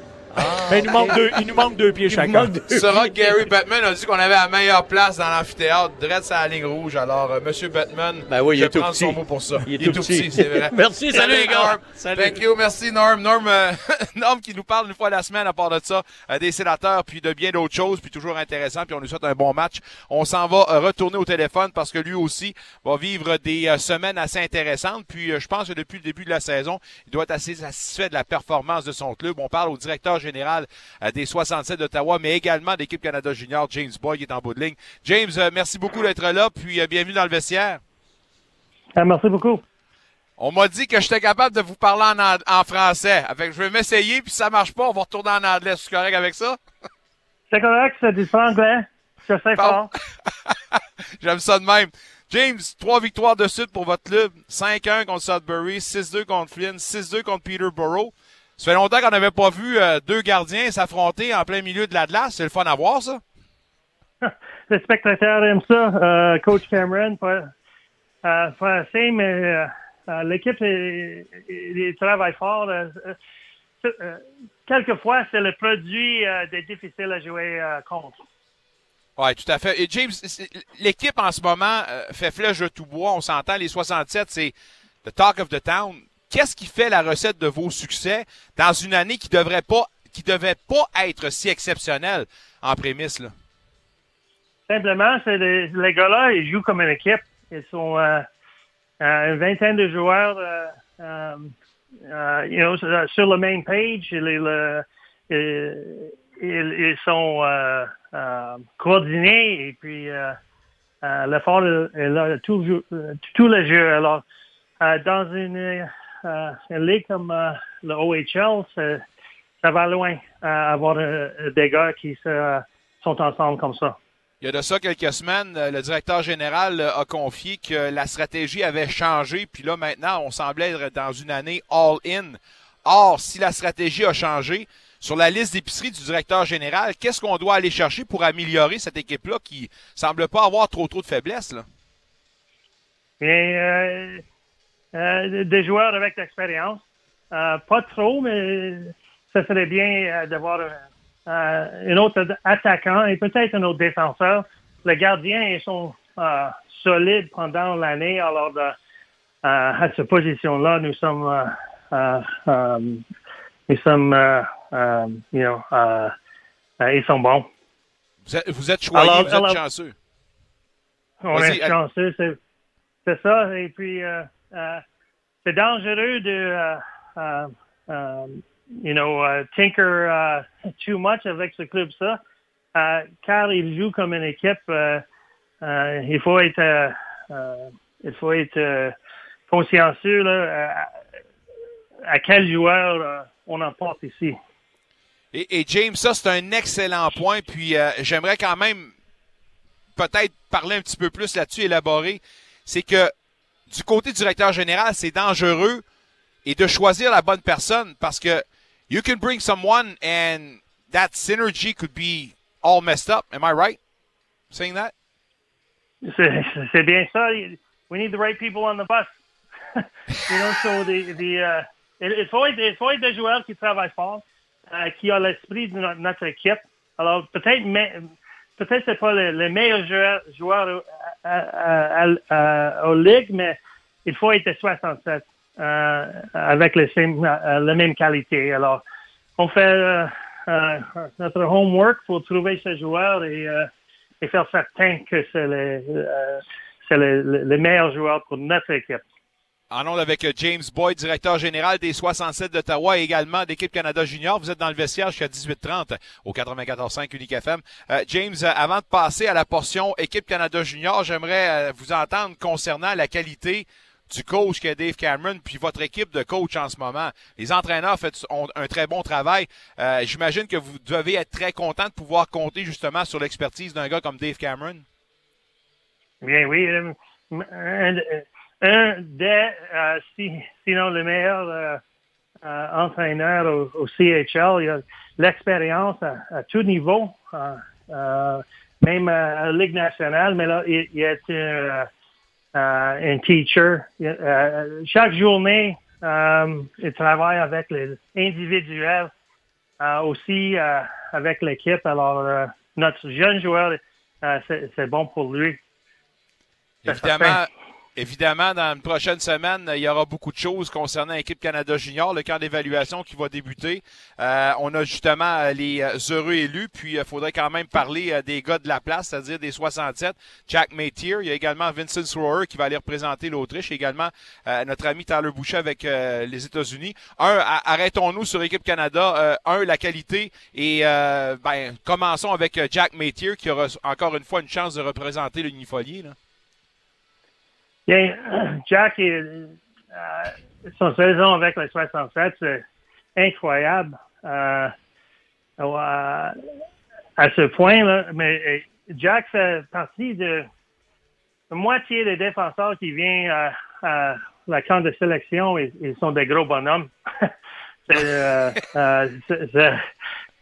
Mais il nous manque deux, il nous manque deux pieds Il chacun. que Gary Bettman a dit qu'on avait la meilleure place dans l'amphithéâtre, direct sur la ligne rouge. Alors, euh, Monsieur Bettman, Ben oui, il je est tout prends son petit. mot pour ça. Il est tout petit. c'est vrai. <laughs> Merci, salut les gars. Norm. Salut. Thank you, merci Norm. Norm, euh, <laughs> Norm qui nous parle une fois la semaine à part de ça, euh, des sénateurs, puis de bien d'autres choses, puis toujours intéressant, puis on nous souhaite un bon match. On s'en va euh, retourner au téléphone parce que lui aussi va vivre des euh, semaines assez intéressantes. Puis euh, je pense que depuis le début de la saison, il doit être assez satisfait de la performance de son club. On parle au directeur général euh, des 67 d'Ottawa, mais également d'équipe Canada Junior, James Boyd, qui est en bout de ligne. James, euh, merci beaucoup d'être là, puis euh, bienvenue dans le vestiaire. Ah, merci beaucoup. On m'a dit que j'étais capable de vous parler en, an- en français. Avec, je vais m'essayer, puis si ça marche pas, on va retourner en anglais. C'est correct avec ça? C'est correct, c'est du anglais. Je sais fort. <laughs> J'aime ça de même. James, trois victoires de suite pour votre club. 5-1 contre Sudbury, 6-2 contre Flynn, 6-2 contre Peterborough. Ça fait longtemps qu'on n'avait pas vu euh, deux gardiens s'affronter en plein milieu de la glace. C'est le fun à voir, ça. <laughs> Les spectateurs aiment ça. Euh, Coach Cameron, pas, euh, assez, mais l'équipe il, il- il travaille fort. Quelquefois, c'est le produit des difficiles à jouer contre. Oui, tout à fait. Et James, l'équipe en ce moment fait flèche de tout bois. On s'entend, les 67, c'est the talk of the town. Qu'est-ce qui fait la recette de vos succès dans une année qui devrait pas, qui devait pas être si exceptionnelle en prémisse, là? Simplement, c'est les, les gars-là, ils jouent comme une équipe. Ils sont euh, euh, une vingtaine de joueurs euh, you know, sur le main page. Ils, sont coordonnés et puis l'effort est là tout, tout le jeu. Alors, dans une, euh, ligue comme euh, le OHL, ça va loin euh, avoir des gars qui se- sont ensemble comme ça. Il y a de ça quelques semaines, le directeur général a confié que la stratégie avait changé, puis là maintenant, on semblait être dans une année all-in. Or, si la stratégie a changé, sur la liste d'épicerie du directeur général, qu'est-ce qu'on doit aller chercher pour améliorer cette équipe-là qui semble pas avoir trop trop de faiblesses? Là? Euh, euh, des joueurs avec l'expérience. Euh, pas trop, mais ça serait bien euh, d'avoir un autre attaquant et peut-être un autre défenseur. Les gardiens, ils sont solides pendant l'année. Alors, de- à cette position-là, nous sommes, nous sommes, you know, ils sont bons. Vous êtes, vous êtes choyé, Alors- vous êtes alors- chanceux. On est chanceux, c'est, ça. Et puis, euh, c'est dangereux de, euh, euh, euh, you know, euh, tinker euh, too much avec ce club-là, euh, car il joue comme une équipe. euh, euh, il faut être, euh, euh, il faut être euh, consciencieux là, à, quel joueur euh, on emporte ici. Et, James, ça, c'est un excellent point. Puis euh, j'aimerais quand même peut-être parler un petit peu plus là-dessus, élaborer. C'est que du côté du directeur général, c'est dangereux et de choisir la bonne personne parce que you can bring someone and that synergy could be all messed up. Am I right? Saying that? C'est bien ça. We need the right people on the bus. <laughs> you know, so the, the, uh, il, faut être, il faut être des joueurs qui travaillent fort, uh, qui ont l'esprit de notre, notre, équipe. Alors, peut-être, peut-être c'est pas joueurs à, à, aux ligues, mais il faut être 67 euh, avec les, euh, la même qualité. Alors, on fait euh, euh, notre homework pour trouver ces joueurs et, euh, et faire certain que c'est les, euh, les, les meilleurs joueurs pour notre équipe. En ondes avec James Boyd, directeur général des 67 d'Ottawa et également d'équipe Canada Junior. Vous êtes dans le vestiaire jusqu'à 18h30 au 94.5 Unique FM. Euh, James, avant de passer à la portion équipe Canada Junior, j'aimerais vous entendre concernant la qualité du coach qui est Dave Cameron, puis votre équipe de coach en ce moment. Les entraîneurs fait, ont un très bon travail. Euh, J'imagine que vous devez être très content de pouvoir compter justement sur l'expertise d'un gars comme Dave Cameron. Bien oui. Euh, un, des, euh, si, sinon le meilleur euh, euh, entraîneur au, CHL. Il a l'expérience à, tout niveau, euh, même à la Ligue nationale, mais là, il, est un teacher. Chaque journée, il travaille avec les individuels, aussi avec l'équipe. Alors, notre jeune joueur, c'est bon pour lui. Évidemment, dans une prochaine semaine, il y aura beaucoup de choses concernant l'équipe Canada Junior, le camp d'évaluation qui va débuter. Euh, on a justement euh, les euh, heureux élus, puis il faudrait quand même parler des gars de la place, c'est-à-dire des 67. Jack Maytier, il y a également Vincent Sroer qui va aller représenter l'Autriche, également notre ami Tyler Boucher avec les États-Unis. Un, arrêtons-nous sur l'équipe Canada. un, la qualité et ben, commençons avec Jack Maytier qui aura encore une fois une chance de représenter l'Unifolier. Là. Bien, Jack, euh, son saison avec les 67, c'est incroyable euh, à, à ce point-là. Mais Jack fait partie de la moitié des défenseurs qui viennent à, à la camp de sélection. Ils, ils sont des gros bonhommes. <laughs> euh, euh,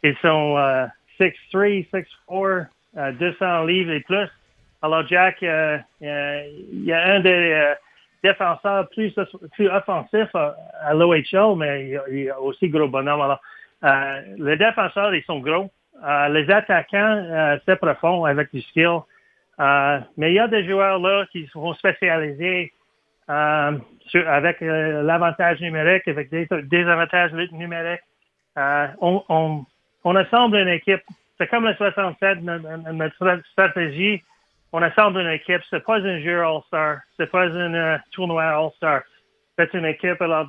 ils sont 6'3", 6'4", 200 livres et plus. Alors, Jack, euh, euh, il y a un des euh, défenseurs plus, plus offensifs à, l'OHL, mais il y, a, aussi gros bonhomme. Alors, les défenseurs, ils sont gros. les attaquants, c'est profond avec du skill. mais il y a des joueurs là qui sont spécialisés avec l'avantage numérique, avec des, avantages numériques. on, on, assemble une équipe. C'est comme le 67, notre, notre stratégie on assemble une équipe. C'est pas un jeu All-Star. C'est pas un uh, tournoi All-Star. C'est une équipe. Alors,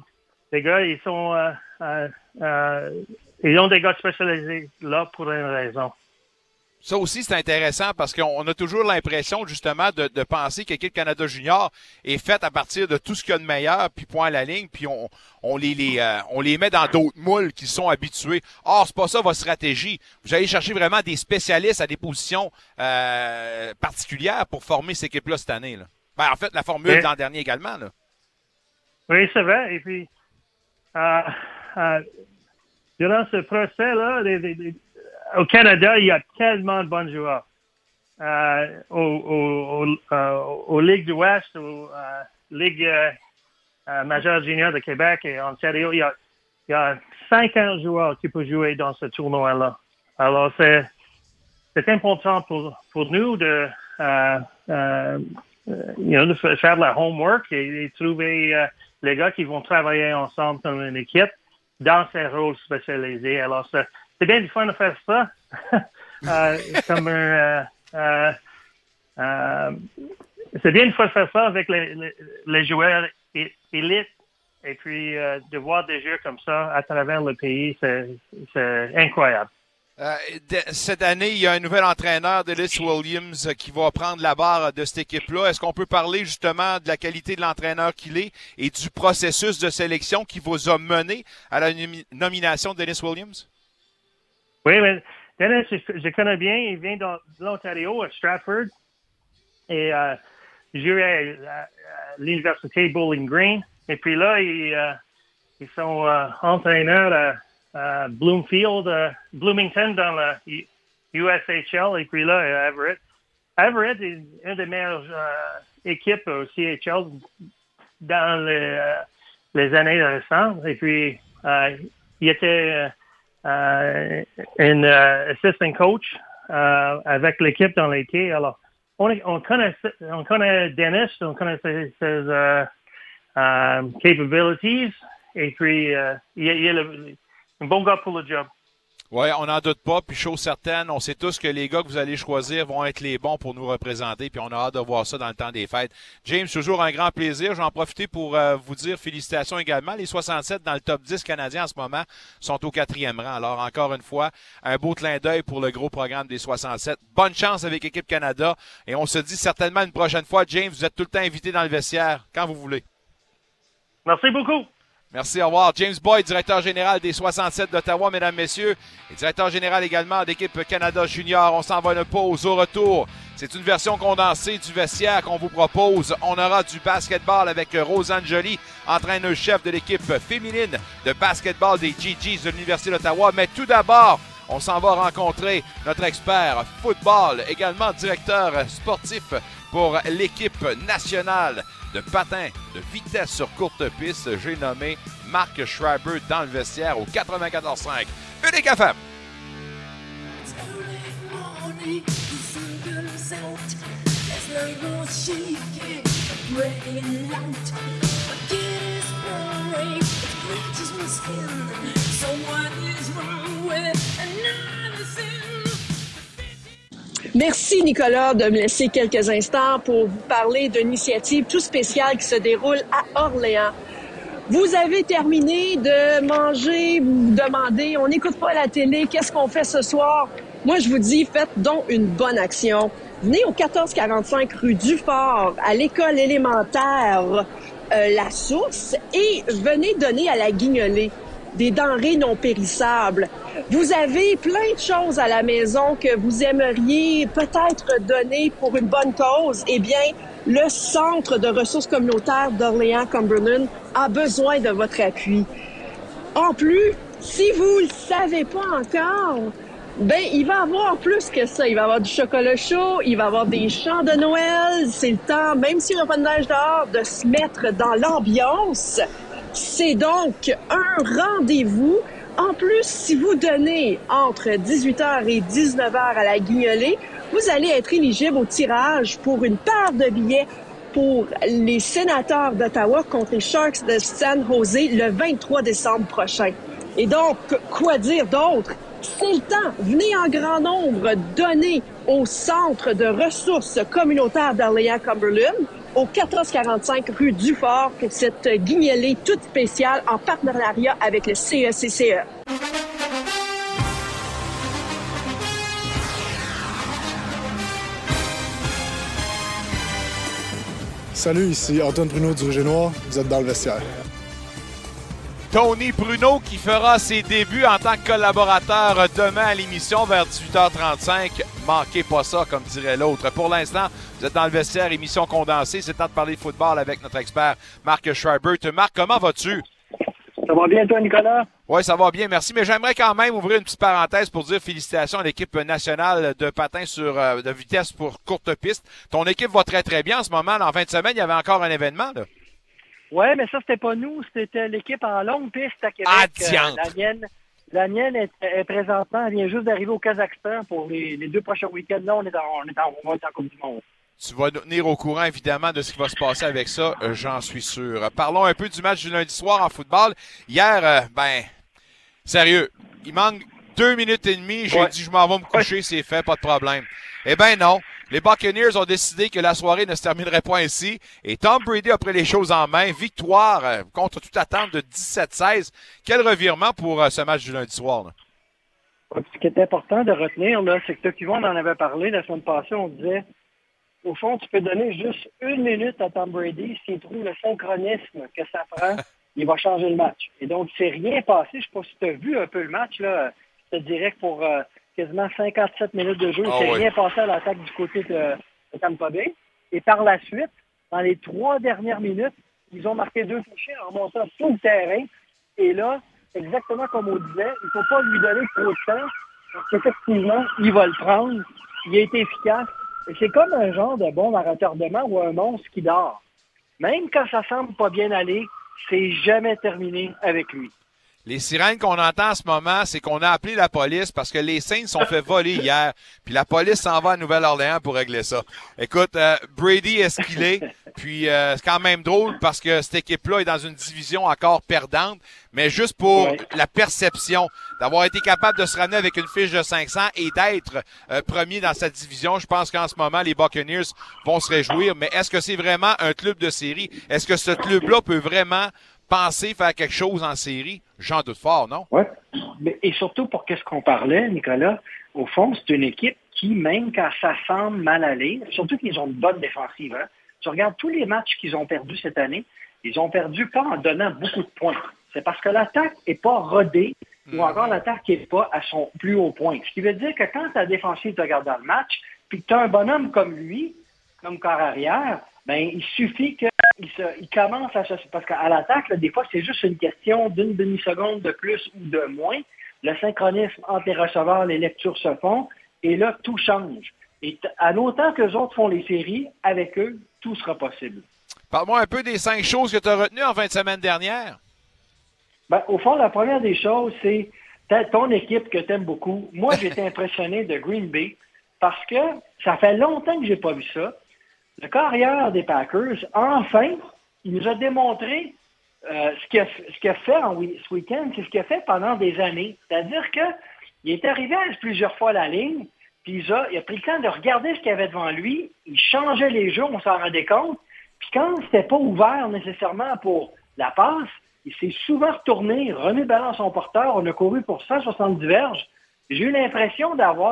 les gars, ils sont, euh, euh, euh, ils ont des gars spécialisés là pour une raison. Ça aussi, c'est intéressant parce qu'on a toujours l'impression, justement, de, de penser que Canada Junior est faite à partir de tout ce qu'il y a de meilleur, puis point à la ligne, puis on, on les, les euh, on les met dans d'autres moules qui sont habitués. Or, c'est pas ça votre stratégie. Vous allez chercher vraiment des spécialistes à des positions euh, particulières pour former cette équipe-là cette année. Là. Ben, en fait, la formule l'an dernier également. Là. Oui, c'est vrai. Et puis, euh, euh, durant ce procès-là, au Canada, il y a tellement de bons joueurs. Euh, au, au, euh, Ligues de l'Ouest, aux euh, Ligues euh, majeures juniors de Québec et Ontario, il y a, il y a 50 joueurs qui peuvent jouer dans ce tournoi-là. Alors, c'est, c'est important pour, pour nous de, you know, faire la homework et, et trouver les gars qui vont travailler ensemble comme une équipe dans ces rôles spécialisés. Alors, c'est, bien du fun de faire ça. <laughs> euh, euh, euh, c'est bien de faire ça avec les, joueurs élites et puis de voir des jeux comme ça à travers le pays, c'est incroyable. Cette année, il y a un nouvel entraîneur, Delis Williams, qui va prendre la barre de cette équipe-là. Est-ce qu'on peut parler justement de la qualité de l'entraîneur qu'il est et du processus de sélection qui vous a mené à la nomination de Dennis Williams? Oui, mais Dennis, je, je connais bien. Il vient de l'Ontario, à Stratford. Et euh, jouait à, à l'université Bowling Green. Et puis là, ils, euh, ils sont euh, entraîneurs à, Bloomfield, Bloomington dans la USHL et puis là, Everett. Everett est une des meilleures équipes au CHL dans les, années récentes. Et puis, il était un assistant coach avec l'équipe dans l'été. Alors, on, on, connaît, on connaît Dennis, on connaît ses, ses capabilities. Et puis, il, il est un bon gars pour le job. Oui, on n'en doute pas. Puis chose certaine, on sait tous que les gars que vous allez choisir vont être les bons pour nous représenter. Puis on a hâte de voir ça dans le temps des fêtes. James, toujours un grand plaisir. J'en profite pour euh, vous dire félicitations également. Les 67 dans le top 10 canadien en ce moment sont au quatrième rang. Alors encore une fois, un beau clin d'œil pour le gros programme des 67. Bonne chance avec Équipe Canada. Et on se dit certainement une prochaine fois, James, vous êtes tout le temps invité dans le vestiaire quand vous voulez. Merci beaucoup. Merci, au revoir. James Boyd, directeur général des 67 d'Ottawa, mesdames, messieurs, et directeur général également d'équipe Canada Junior. On s'en va une pause au retour. C'est une version condensée du vestiaire qu'on vous propose. On aura du basketball avec Rosanne Joly, entraîneur-chef de l'équipe féminine de basketball des GGs de l'Université d'Ottawa. Mais tout d'abord, on s'en va rencontrer notre expert football, également directeur sportif pour l'équipe nationale de patin de vitesse sur courte piste. J'ai nommé Marc Schreiber dans le vestiaire au 94.5. Unique FM. Merci Nicolas de me laisser quelques instants pour vous parler d'une initiative tout spéciale qui se déroule à Orléans. Vous avez terminé de manger, vous vous demandez, on n'écoute pas la télé, qu'est-ce qu'on fait ce soir? Moi, je vous dis, faites donc une bonne action. Venez au 1445 rue Dufort, à l'école élémentaire euh, La Source, et venez donner à la guignolée des denrées non périssables. Vous avez plein de choses à la maison que vous aimeriez peut-être donner pour une bonne cause. Eh bien, le Centre de ressources communautaires d'Orléans-Cumberland a besoin de votre appui. En plus, si vous le savez pas encore, ben, il va avoir plus que ça. Il va avoir du chocolat chaud, il va avoir des chants de Noël. C'est le temps, même s'il n'y a pas de neige dehors, de se mettre dans l'ambiance. C'est donc un rendez-vous. En plus, si vous donnez entre 18h et 19h à la guignolée, vous allez être éligible au tirage pour une paire de billets pour les sénateurs d'Ottawa contre les Sharks de San Jose le 23 décembre prochain. Et donc, quoi dire d'autre? C'est le temps. Venez en grand nombre donner au Centre de ressources communautaires d'Orléans-Cumberland au 1445 rue Dufort cette guignolée toute spéciale en partenariat avec le CECCE. Salut, ici Antoine Bruno du Rouge et Noir. Vous êtes dans le vestiaire. Tony Bruno qui fera ses débuts en tant que collaborateur demain à l'émission vers 18h35. Manquez pas ça, comme dirait l'autre. Pour l'instant, vous êtes dans le vestiaire, émission condensée. C'est temps de parler de football avec notre expert Marc Schreiber. Marc, comment vas-tu? Ça va bien, toi, Nicolas? Oui, ça va bien, merci. Mais j'aimerais quand même ouvrir une petite parenthèse pour dire félicitations à l'équipe nationale de patin sur euh, de vitesse pour courte piste. Ton équipe va très, très bien en ce moment. En fin de semaine, il y avait encore un événement. Là. Oui, mais ça, c'était pas nous. C'était l'équipe en longue piste à Québec. Ah, euh, la mienne, la mienne est, présentement, elle vient juste d'arriver au Kazakhstan pour les, deux prochains week-ends. Là, on est, en, on, est en, on est en Coupe du Monde. Tu vas nous tenir au courant, évidemment, de ce qui va se passer avec ça, euh, j'en suis sûr. Parlons un peu du match du lundi soir en football. Hier, euh, ben, sérieux, il manque deux minutes et demie. J'ai dit, je m'en vais me coucher, c'est fait, pas de problème. Eh ben non. Les Buccaneers ont décidé que la soirée ne se terminerait pas ainsi. Et Tom Brady a pris les choses en main. Victoire euh, contre toute attente de 17-16. Quel revirement pour ce match du lundi soir. Ce qui est important de retenir, c'est que Yvon en avait parlé la semaine passée. On disait au fond, tu peux donner juste une minute à Tom Brady. S'il trouve le synchronisme que ça prend, <laughs> il va changer le match. Et donc, c'est rien passé. Je ne sais pas si tu as vu un peu le match. Là. Je te dirais que pour euh, quasiment 57 minutes de jeu, il ah s'est rien passé à l'attaque du côté de, Tampa Bay. Et par la suite, dans les trois dernières minutes, ils ont marqué deux touchés en montant tout le terrain. Et là, exactement comme on disait, il ne faut pas lui donner trop de temps, parce qu'effectivement, il va le prendre, il est efficace, et c'est comme un genre de bombe à retardement ou un monstre qui dort. Même quand ça semble pas bien aller, c'est jamais terminé avec lui. Les sirènes qu'on entend en ce moment, c'est qu'on a appelé la police parce que les Saints sont fait voler <laughs> hier. Puis la police s'en va à Nouvelle-Orléans pour régler ça. Écoute, euh, Brady est ce qu'il est. Puis euh, c'est quand même drôle parce que cette équipe-là est dans une division encore perdante. Mais juste pour la perception d'avoir été capable de se ramener avec une fiche de 500 et d'être euh, premier dans cette division, je pense qu'en ce moment, les Buccaneers vont se réjouir. Mais est-ce que c'est vraiment un club de série? Est-ce que ce club-là peut vraiment penser faire quelque chose en série? J'en doute fort, non? Oui. Et surtout pour qu'est-ce qu'on parlait, Nicolas, au fond, c'est une équipe qui, même quand ça semble mal aller, surtout qu'ils ont une bonne défensive, hein? tu regardes tous les matchs qu'ils ont perdus cette année, ils ont perdu pas en donnant beaucoup de points. C'est parce que l'attaque n'est pas rodée ou encore mm-hmm. l'attaque n'est pas à son plus haut point. Ce qui veut dire que quand ta défensive te regarde dans le match, puis que tu as un bonhomme comme lui, comme corps arrière, ben, il suffit qu'il il commence à se... Parce qu'à l'attaque, des fois, c'est juste une question d'une demi-seconde de plus ou de moins. Le synchronisme entre les receveurs, les lectures se font, et là, tout change. Et à l'autant que les autres font les séries, avec eux, tout sera possible. Parle-moi un peu des cinq choses que tu as retenues en fin de semaine dernière. Ben, au fond, la première des choses, c'est ton équipe que tu aimes beaucoup. Moi, <laughs> j'ai été impressionné de Green Bay parce que ça fait longtemps que je n'ai pas vu ça le carrière des Packers, enfin, il nous a démontré euh, ce qu'il a, fait en, ce week-end, c'est ce qu'il a fait pendant des années. C'est-à-dire qu'il est arrivé à plusieurs fois la ligne, puis il a, pris le temps de regarder ce qu'il y avait devant lui, il changeait les jeux, on s'en rendait compte, puis quand c'était pas ouvert nécessairement pour la passe, il s'est souvent retourné, remis ballon à son porteur, on a couru pour 170 verges. J'ai eu l'impression d'avoir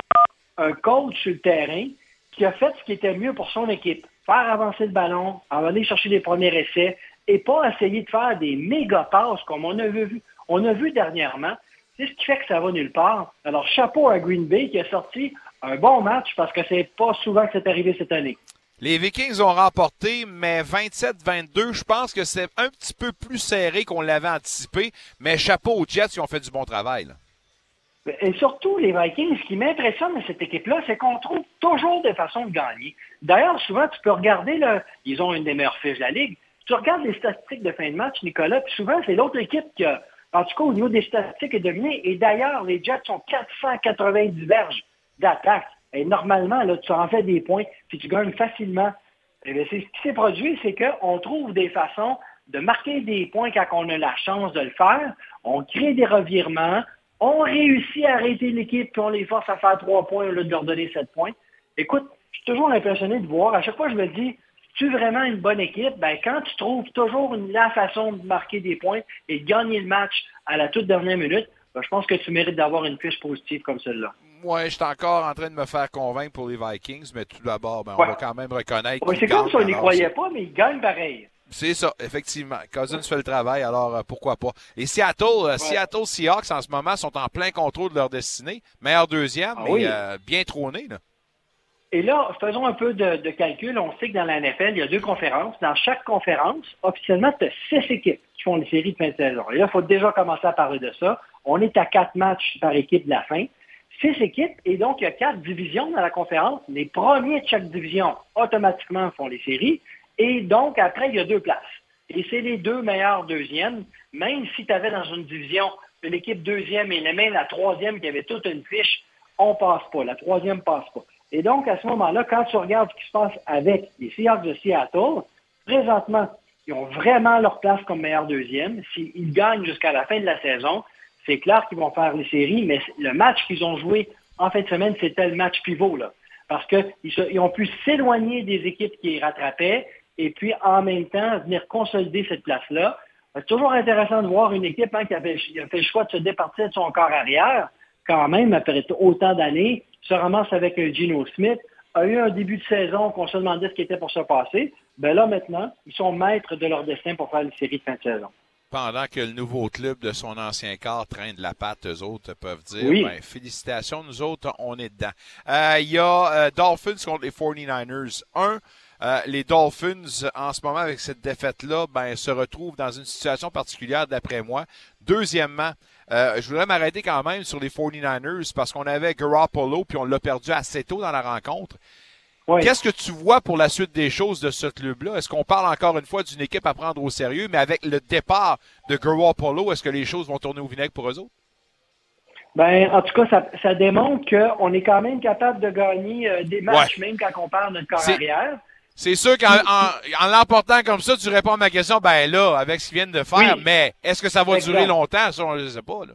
un coach sur le terrain qui a fait ce qui était mieux pour son équipe faire avancer le ballon, aller chercher les premiers essais et pas essayer de faire des méga passes comme on a vu, on a vu dernièrement. C'est ce qui fait que ça va nulle part. Alors, chapeau à Green Bay qui a sorti un bon match parce que c'est pas souvent que c'est arrivé cette année. Les Vikings ont remporté, mais 27-22, je pense que c'est un petit peu plus serré qu'on l'avait anticipé. Mais chapeau aux Jets qui ont fait du bon travail. Et surtout, les Vikings, ce qui m'impressionne de cette équipe-là, c'est qu'on trouve toujours des façons de gagner. D'ailleurs, souvent, tu peux regarder, là, ils ont une des meilleures fiches de la Ligue. Tu regardes les statistiques de fin de match, Nicolas, puis souvent, c'est l'autre équipe qui a, en tout cas, au niveau des statistiques, est dominée. Et d'ailleurs, les Jets sont 490 verges d'attaque. Et normalement, là, tu en fais des points, puis tu gagnes facilement. Et ce qui s'est produit, c'est qu'on trouve des façons de marquer des points quand on a la chance de le faire. On crée des revirements, on réussit à arrêter l'équipe, puis on les force à faire trois points au lieu de leur donner sept points. Écoute, je suis toujours impressionné de voir. À chaque fois, je me dis, tu es vraiment une bonne équipe? Ben, quand tu trouves toujours la façon de marquer des points et de gagner le match à la toute dernière minute, ben, je pense que tu mérites d'avoir une fiche positive comme celle-là. Oui, je suis encore en train de me faire convaincre pour les Vikings, mais tout d'abord, ben, on va quand même reconnaître. c'est comme si on n'y croyait pas, mais ils gagnent pareil. C'est ça, effectivement. Cousins fait le travail, alors euh, pourquoi pas. Et Seattle, euh, Seattle Seahawks en ce moment sont en plein contrôle de leur destinée. Meilleur deuxième, ah mais euh, bien trôné. Là. Et là, faisons un peu de, calcul. On sait que dans la NFL, il y a deux conférences. Dans chaque conférence, officiellement, tu as six équipes qui font les séries de fin de saison. Et là, il faut déjà commencer à parler de ça. On est à quatre matchs par équipe de la fin. Six équipes, et donc il y a quatre divisions dans la conférence. Les premiers de chaque division, automatiquement, font les séries. Et donc, après, il y a deux places. Et c'est les deux meilleurs deuxièmes. Même si tu avais dans une division l'équipe deuxième et même la troisième qui avait toute une fiche, on passe pas. La troisième passe pas. Et donc, à ce moment-là, quand tu regardes ce qui se passe avec les Seahawks de Seattle, présentement, ils ont vraiment leur place comme meilleur deuxième. S'ils gagnent jusqu'à la fin de la saison, c'est clair qu'ils vont faire les séries, mais le match qu'ils ont joué en fin de semaine, c'était le match pivot, là. Parce qu'ils ont pu s'éloigner des équipes qui les rattrapaient et puis en même temps venir consolider cette place-là. C'est toujours intéressant de voir une équipe hein, qui avait, a fait le choix de se départir de son corps arrière, quand même, après autant d'années, se ramasse avec un Gino Smith, a eu un début de saison qu'on se demandait ce qui était pour se passer. Ben là, maintenant, ils sont maîtres de leur destin pour faire une série de fin de saison. Pendant que le nouveau club de son ancien corps traîne de la patte, eux autres peuvent dire ben, félicitations, nous autres, on est dedans. Euh, il y a euh, Dolphins contre les 49ers. Un, Euh, les Dolphins, en ce moment, avec cette défaite-là, ben, se retrouvent dans une situation particulière, d'après moi. Deuxièmement, euh, je voudrais m'arrêter quand même sur les 49ers parce qu'on avait Garoppolo puis on l'a perdu assez tôt dans la rencontre. Qu'est-ce que tu vois pour la suite des choses de ce club-là? Est-ce qu'on parle encore une fois d'une équipe à prendre au sérieux, mais avec le départ de Garoppolo, est-ce que les choses vont tourner au vinaigre pour eux autres? Ben, en tout cas, ça, ça démontre qu'on est quand même capable de gagner euh, des matchs, même quand on parle de notre corps arrière. C'est sûr qu'en en, l'emportant comme ça, tu réponds à ma question, ben là, avec ce qu'ils viennent de faire, mais est-ce que ça va durer longtemps? Ça, on ne sait pas. Là.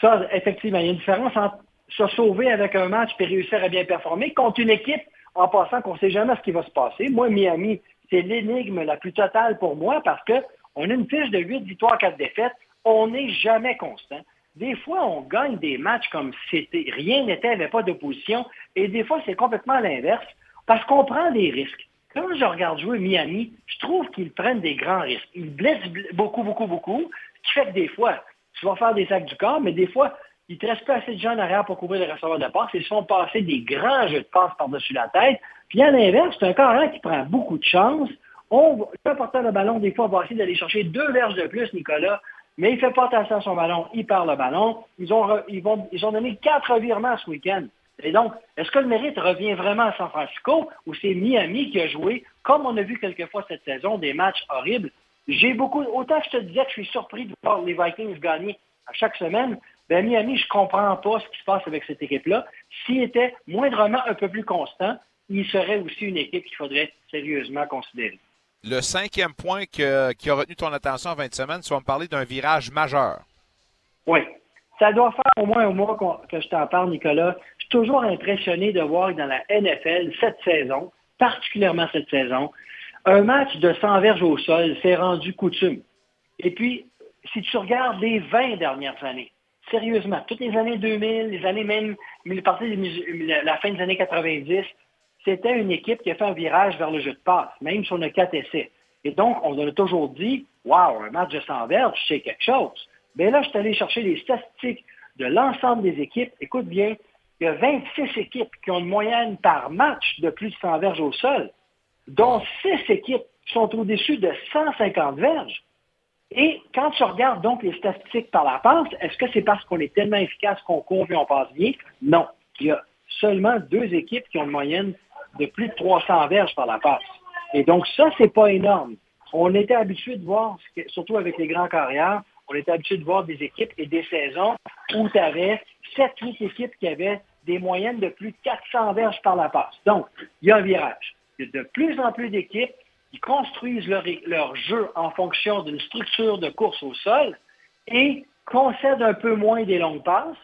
Ça, effectivement, il y a une différence entre se sauver avec un match et réussir à bien performer contre une équipe en passant qu'on ne sait jamais ce qui va se passer. Moi, Miami, c'est l'énigme la plus totale pour moi parce qu'on a une fiche de 8 victoires, 4 défaites. On n'est jamais constant. Des fois, on gagne des matchs comme si rien n'était, il n'y avait pas d'opposition. Et des fois, c'est complètement l'inverse. Parce qu'on prend des risques. Quand je regarde jouer Miami, je trouve qu'ils prennent des grands risques. Ils blessent beaucoup, beaucoup, beaucoup, ce qui fait que des fois, tu vas faire des sacs du corps, mais des fois, il ne te reste pas assez de gens en arrière pour couvrir les receveurs de passe. Ils se font passer des grands jeux de passe par-dessus la tête. Puis à l'inverse, c'est un carré qui prend beaucoup de chance. On, peut porter le ballon, des fois, on va essayer d'aller chercher deux verges de plus, Nicolas, mais il ne fait pas attention à son ballon, il perd le ballon. Ils ont, ils, ils ont donné quatre revirements ce week-end. Et donc, est-ce que le mérite revient vraiment à San Francisco ou c'est Miami qui a joué, comme on a vu quelquefois cette saison, des matchs horribles? J'ai beaucoup, autant je te disais que je suis surpris de voir les Vikings gagner à chaque semaine, ben Miami, je ne comprends pas ce qui se passe avec cette équipe-là. S'il était moindrement un peu plus constant, il serait aussi une équipe qu'il faudrait sérieusement considérer. Le cinquième point qui a retenu ton attention en 20 semaines, tu vas me parler d'un virage majeur. Oui. Ça doit faire au moins un mois que je t'en parle, Nicolas toujours impressionné de voir dans la NFL cette saison, particulièrement cette saison, un match de 100 verges au sol s'est rendu coutume. Et puis, si tu regardes les 20 dernières années, sérieusement, toutes les années 2000, les années même, la fin des années 90, c'était une équipe qui a fait un virage vers le jeu de passe, même si on a quatre essais. Et donc, on a toujours dit, waouh, un match de 100 verges, c'est quelque chose. Mais là, je suis allé chercher les statistiques de l'ensemble des équipes. Écoute bien, il y a 26 équipes qui ont une moyenne par match de plus de 100 verges au sol, dont 6 équipes sont au-dessus de 150 verges. Et quand tu regardes donc les statistiques par la passe, est-ce que c'est parce qu'on est tellement efficace qu'on court et on passe bien? Non. Il y a seulement deux équipes qui ont une moyenne de plus de 300 verges par la passe. Et donc ça, c'est pas énorme. On était habitué de voir, surtout avec les grands carrières, on était habitué de voir des équipes et des saisons où tu avais 7-8 équipes qui avaient des moyennes de plus de 400 verges par la passe. Donc, il y a un virage. Il y a de plus en plus d'équipes qui construisent leur, jeu en fonction d'une structure de course au sol et concèdent un peu moins des longues passes.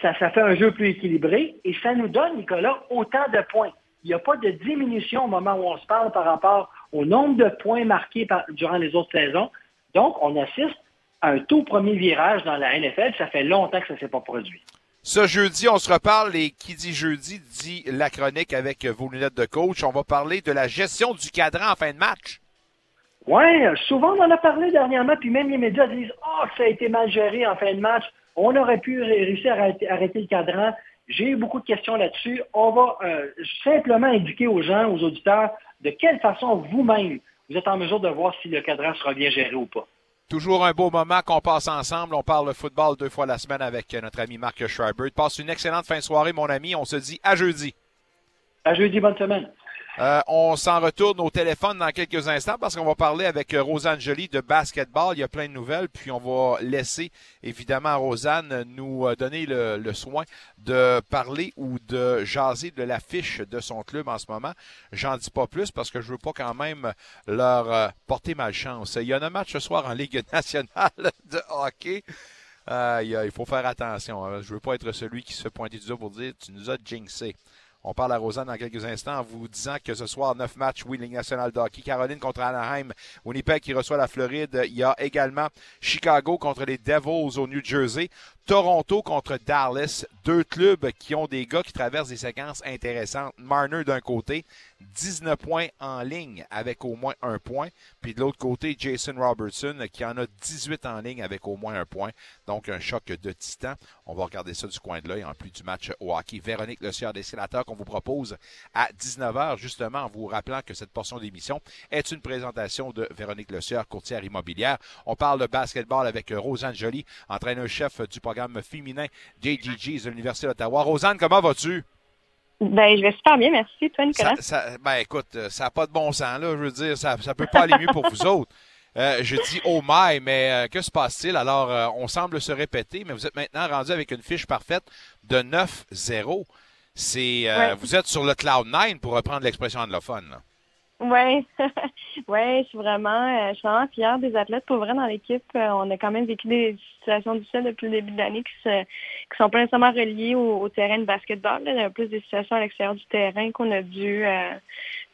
ça, fait un jeu plus équilibré et ça nous donne, Nicolas, autant de points. Il n'y a pas de diminution au moment où on se parle par rapport au nombre de points marqués durant les autres saisons. Donc, on assiste à un tout premier virage dans la NFL. Ça fait longtemps que ça ne s'est pas produit. Ce jeudi, on se reparle et qui dit jeudi dit la chronique avec vos lunettes de coach. On va parler de la gestion du cadran en fin de match. Oui, souvent on en a parlé dernièrement, puis même les médias disent Oh, ça a été mal géré en fin de match. On aurait pu réussir à arrêter le cadran. J'ai eu beaucoup de questions là-dessus. On va euh, simplement indiquer aux gens, aux auditeurs, de quelle façon vous-même vous êtes en mesure de voir si le cadran sera bien géré ou pas. Toujours un beau moment qu'on passe ensemble. On parle football deux fois la semaine avec notre ami Marc Schreiber. Passe une excellente fin de soirée, mon ami. On se dit à jeudi. À jeudi, bonne semaine. Euh, on s'en retourne au téléphone dans quelques instants parce qu'on va parler avec euh, Rosanne Jolie de basketball. Il y a plein de nouvelles, puis on va laisser évidemment Rosanne nous euh, donner le, soin de parler ou de jaser de l'affiche de son club en ce moment. J'en dis pas plus parce que je veux pas quand même leur porter malchance. Il y a un match ce soir en Ligue <laughs> nationale de hockey. il faut faire attention. Hein. Je veux pas être celui qui se fait pointer du doigt pour dire tu nous as jinxé. On parle à Rosanne dans quelques instants en vous disant que ce soir, neuf matchs, oui, Ligue nationale de hockey. Caroline contre Anaheim, Winnipeg qui reçoit la Floride. Il y a également Chicago contre les Devils au New Jersey. Toronto contre Dallas, deux clubs qui ont des gars qui traversent des séquences intéressantes. Marner d'un côté, 19 points en ligne avec au moins un point. Puis de l'autre côté, Jason Robertson qui en a 18 en ligne avec au moins un point. Donc un choc de titan. On va regarder ça du coin de l'œil en plus du match au hockey. Véronique Le Sieur des sénateurs qu'on vous propose à 19h, justement en vous rappelant que cette portion d'émission est une présentation de Véronique Le Sieur, courtière immobilière. On parle de basketball avec Rosanne Joly, entraîneur-chef du programme féminin JGG de l'Université d'Ottawa. Rosanne, comment vas-tu? Ben, je vais super bien, merci. Toi, Nicolas? ben, écoute, euh, ça n'a pas de bon sens, là. Je veux dire, ça ne peut pas aller mieux pour vous autres. Euh, je dis oh my, mais euh, que se passe-t-il? Alors, on semble se répéter, mais vous êtes maintenant rendu avec une fiche parfaite de 9-0. C'est, Vous êtes sur le Cloud 9 pour reprendre l'expression anglophone. Là. Oui, <laughs> ouais, je suis vraiment, je suis vraiment fière des athlètes. Pour vrai, dans l'équipe, on a quand même vécu des situations difficiles depuis le début de l'année qui qui sont pas reliées au, terrain de basketball. Il y a plus des situations à l'extérieur du terrain qu'on a dû euh,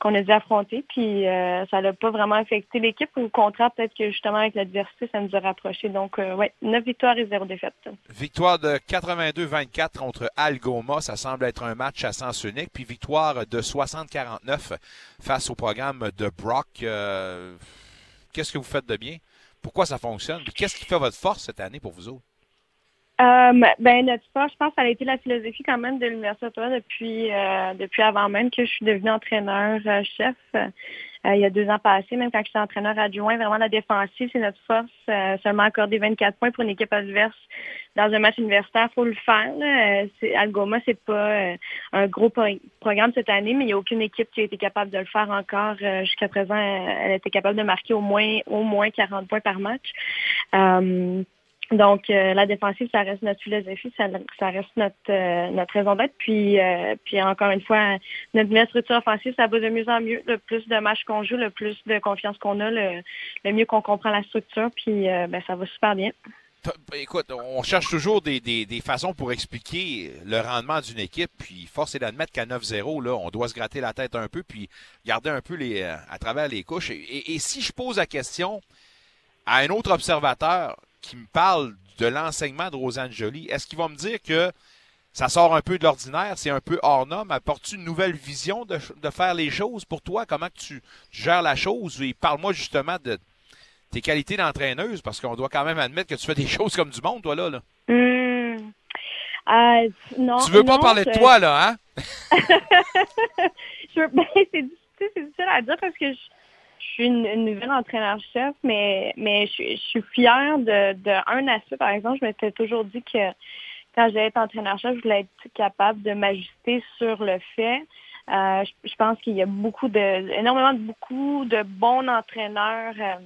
qu'on a dû affronter. Puis euh, ça n'a pas vraiment affecté l'équipe. Au contraire, peut-être que justement avec l'adversité, ça nous a rapprochés. Donc euh, ouais, 9 victoires et 0 défaites. Victoire de 82-24 contre Algoma. Ça semble être un match à sens unique. Puis victoire de 60-49 face au programme de Brock. Qu'est-ce que vous faites de bien? Pourquoi ça fonctionne? Qu'est-ce qui fait votre force cette année pour vous autres? Euh, ben notre force, je pense, ça a été la philosophie quand même de l'Université depuis euh, depuis avant même que je suis devenue entraîneur euh, chef. il y a deux ans passés, même quand j'étais entraîneur adjoint, vraiment la défensive, c'est notre force. seulement accorder 24 points pour une équipe adverse dans un match universitaire, faut le faire. Là. Algoma, c'est pas un gros programme cette année, mais il n'y a aucune équipe qui a été capable de le faire encore. jusqu'à présent, elle été capable de marquer au moins au moins 40 points par match. Donc, euh, la défensive, ça reste notre philosophie, ça, reste notre, euh, notre raison d'être. Puis, euh, puis encore une fois, notre structure offensive, ça va de mieux en mieux. Le plus de matchs qu'on joue, le plus de confiance qu'on a, le, mieux qu'on comprend la structure. Puis, ben, ça va super bien. Écoute, on cherche toujours des, des, des façons pour expliquer le rendement d'une équipe. Puis, force est d'admettre qu'à 9-0, là, on doit se gratter la tête un peu, puis garder un peu les, à travers les couches. et si je pose la question à un autre observateur, qui me parle de l'enseignement de Rosanne Jolie, est-ce qu'il va me dire que ça sort un peu de l'ordinaire, c'est un peu hors norme? Apportes-tu une nouvelle vision de, faire les choses pour toi? Comment tu, gères la chose? Et parle-moi justement de tes qualités d'entraîneuse, parce qu'on doit quand même admettre que tu fais des <laughs> choses comme du monde, toi, là. là. Hmm. Euh, non, tu veux pas parler de toi, là, hein? <laughs> <laughs> Ben, c'est difficile à dire parce que je, je suis une, nouvelle entraîneur-chef, mais, mais je, suis fière de, de, un aspect, par exemple, je m'étais toujours dit que quand j'allais être entraîneur-chef, je voulais être capable de m'ajuster sur le fait. Euh, je, pense qu'il y a beaucoup de, énormément de beaucoup de bons entraîneurs euh,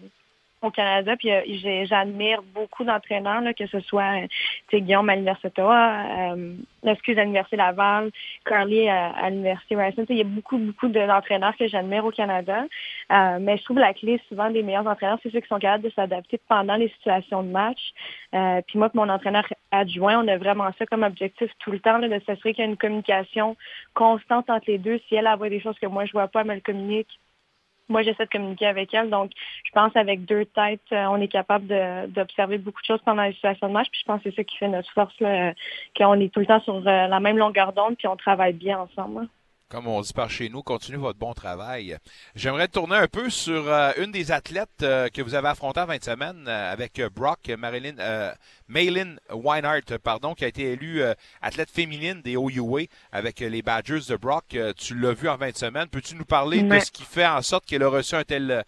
au Canada. Puis euh, j'admire beaucoup d'entraîneurs, que ce soit Guillaume à l'Université Ottawa, euh, à l'Université Laval, Carly à, l'Université Ryerson. Il y a beaucoup, beaucoup d'entraîneurs que j'admire au Canada. Euh, mais je trouve la clé souvent des meilleurs entraîneurs, c'est ceux qui sont capables de s'adapter pendant les situations de match. Euh, puis moi, mon entraîneur adjoint, on a vraiment ça comme objectif tout le temps, là, de s'assurer qu'il y a une communication constante entre les deux. Si elle, a voit des choses que moi, je vois pas, elle me le communique moi, j'essaie de communiquer avec elle. Donc, je pense avec deux têtes, euh, on est capable d'observer beaucoup de choses pendant les situations de match. Puis je pense que c'est ça qui fait notre force, qu'on est tout le temps sur euh, la même longueur d'onde, puis on travaille bien ensemble comme on dit par chez nous, continuez votre bon travail. J'aimerais tourner un peu sur euh, une des athlètes euh, que vous avez affrontée en 20 semaines euh, avec Brock, Marilyn, Maylin Weinhardt, pardon, qui a été élue athlète féminine des OUA avec les Badgers de Brock. tu l'as vu en 20 semaines. Peux-tu nous parler de ce qui fait en sorte qu'elle a reçu un tel,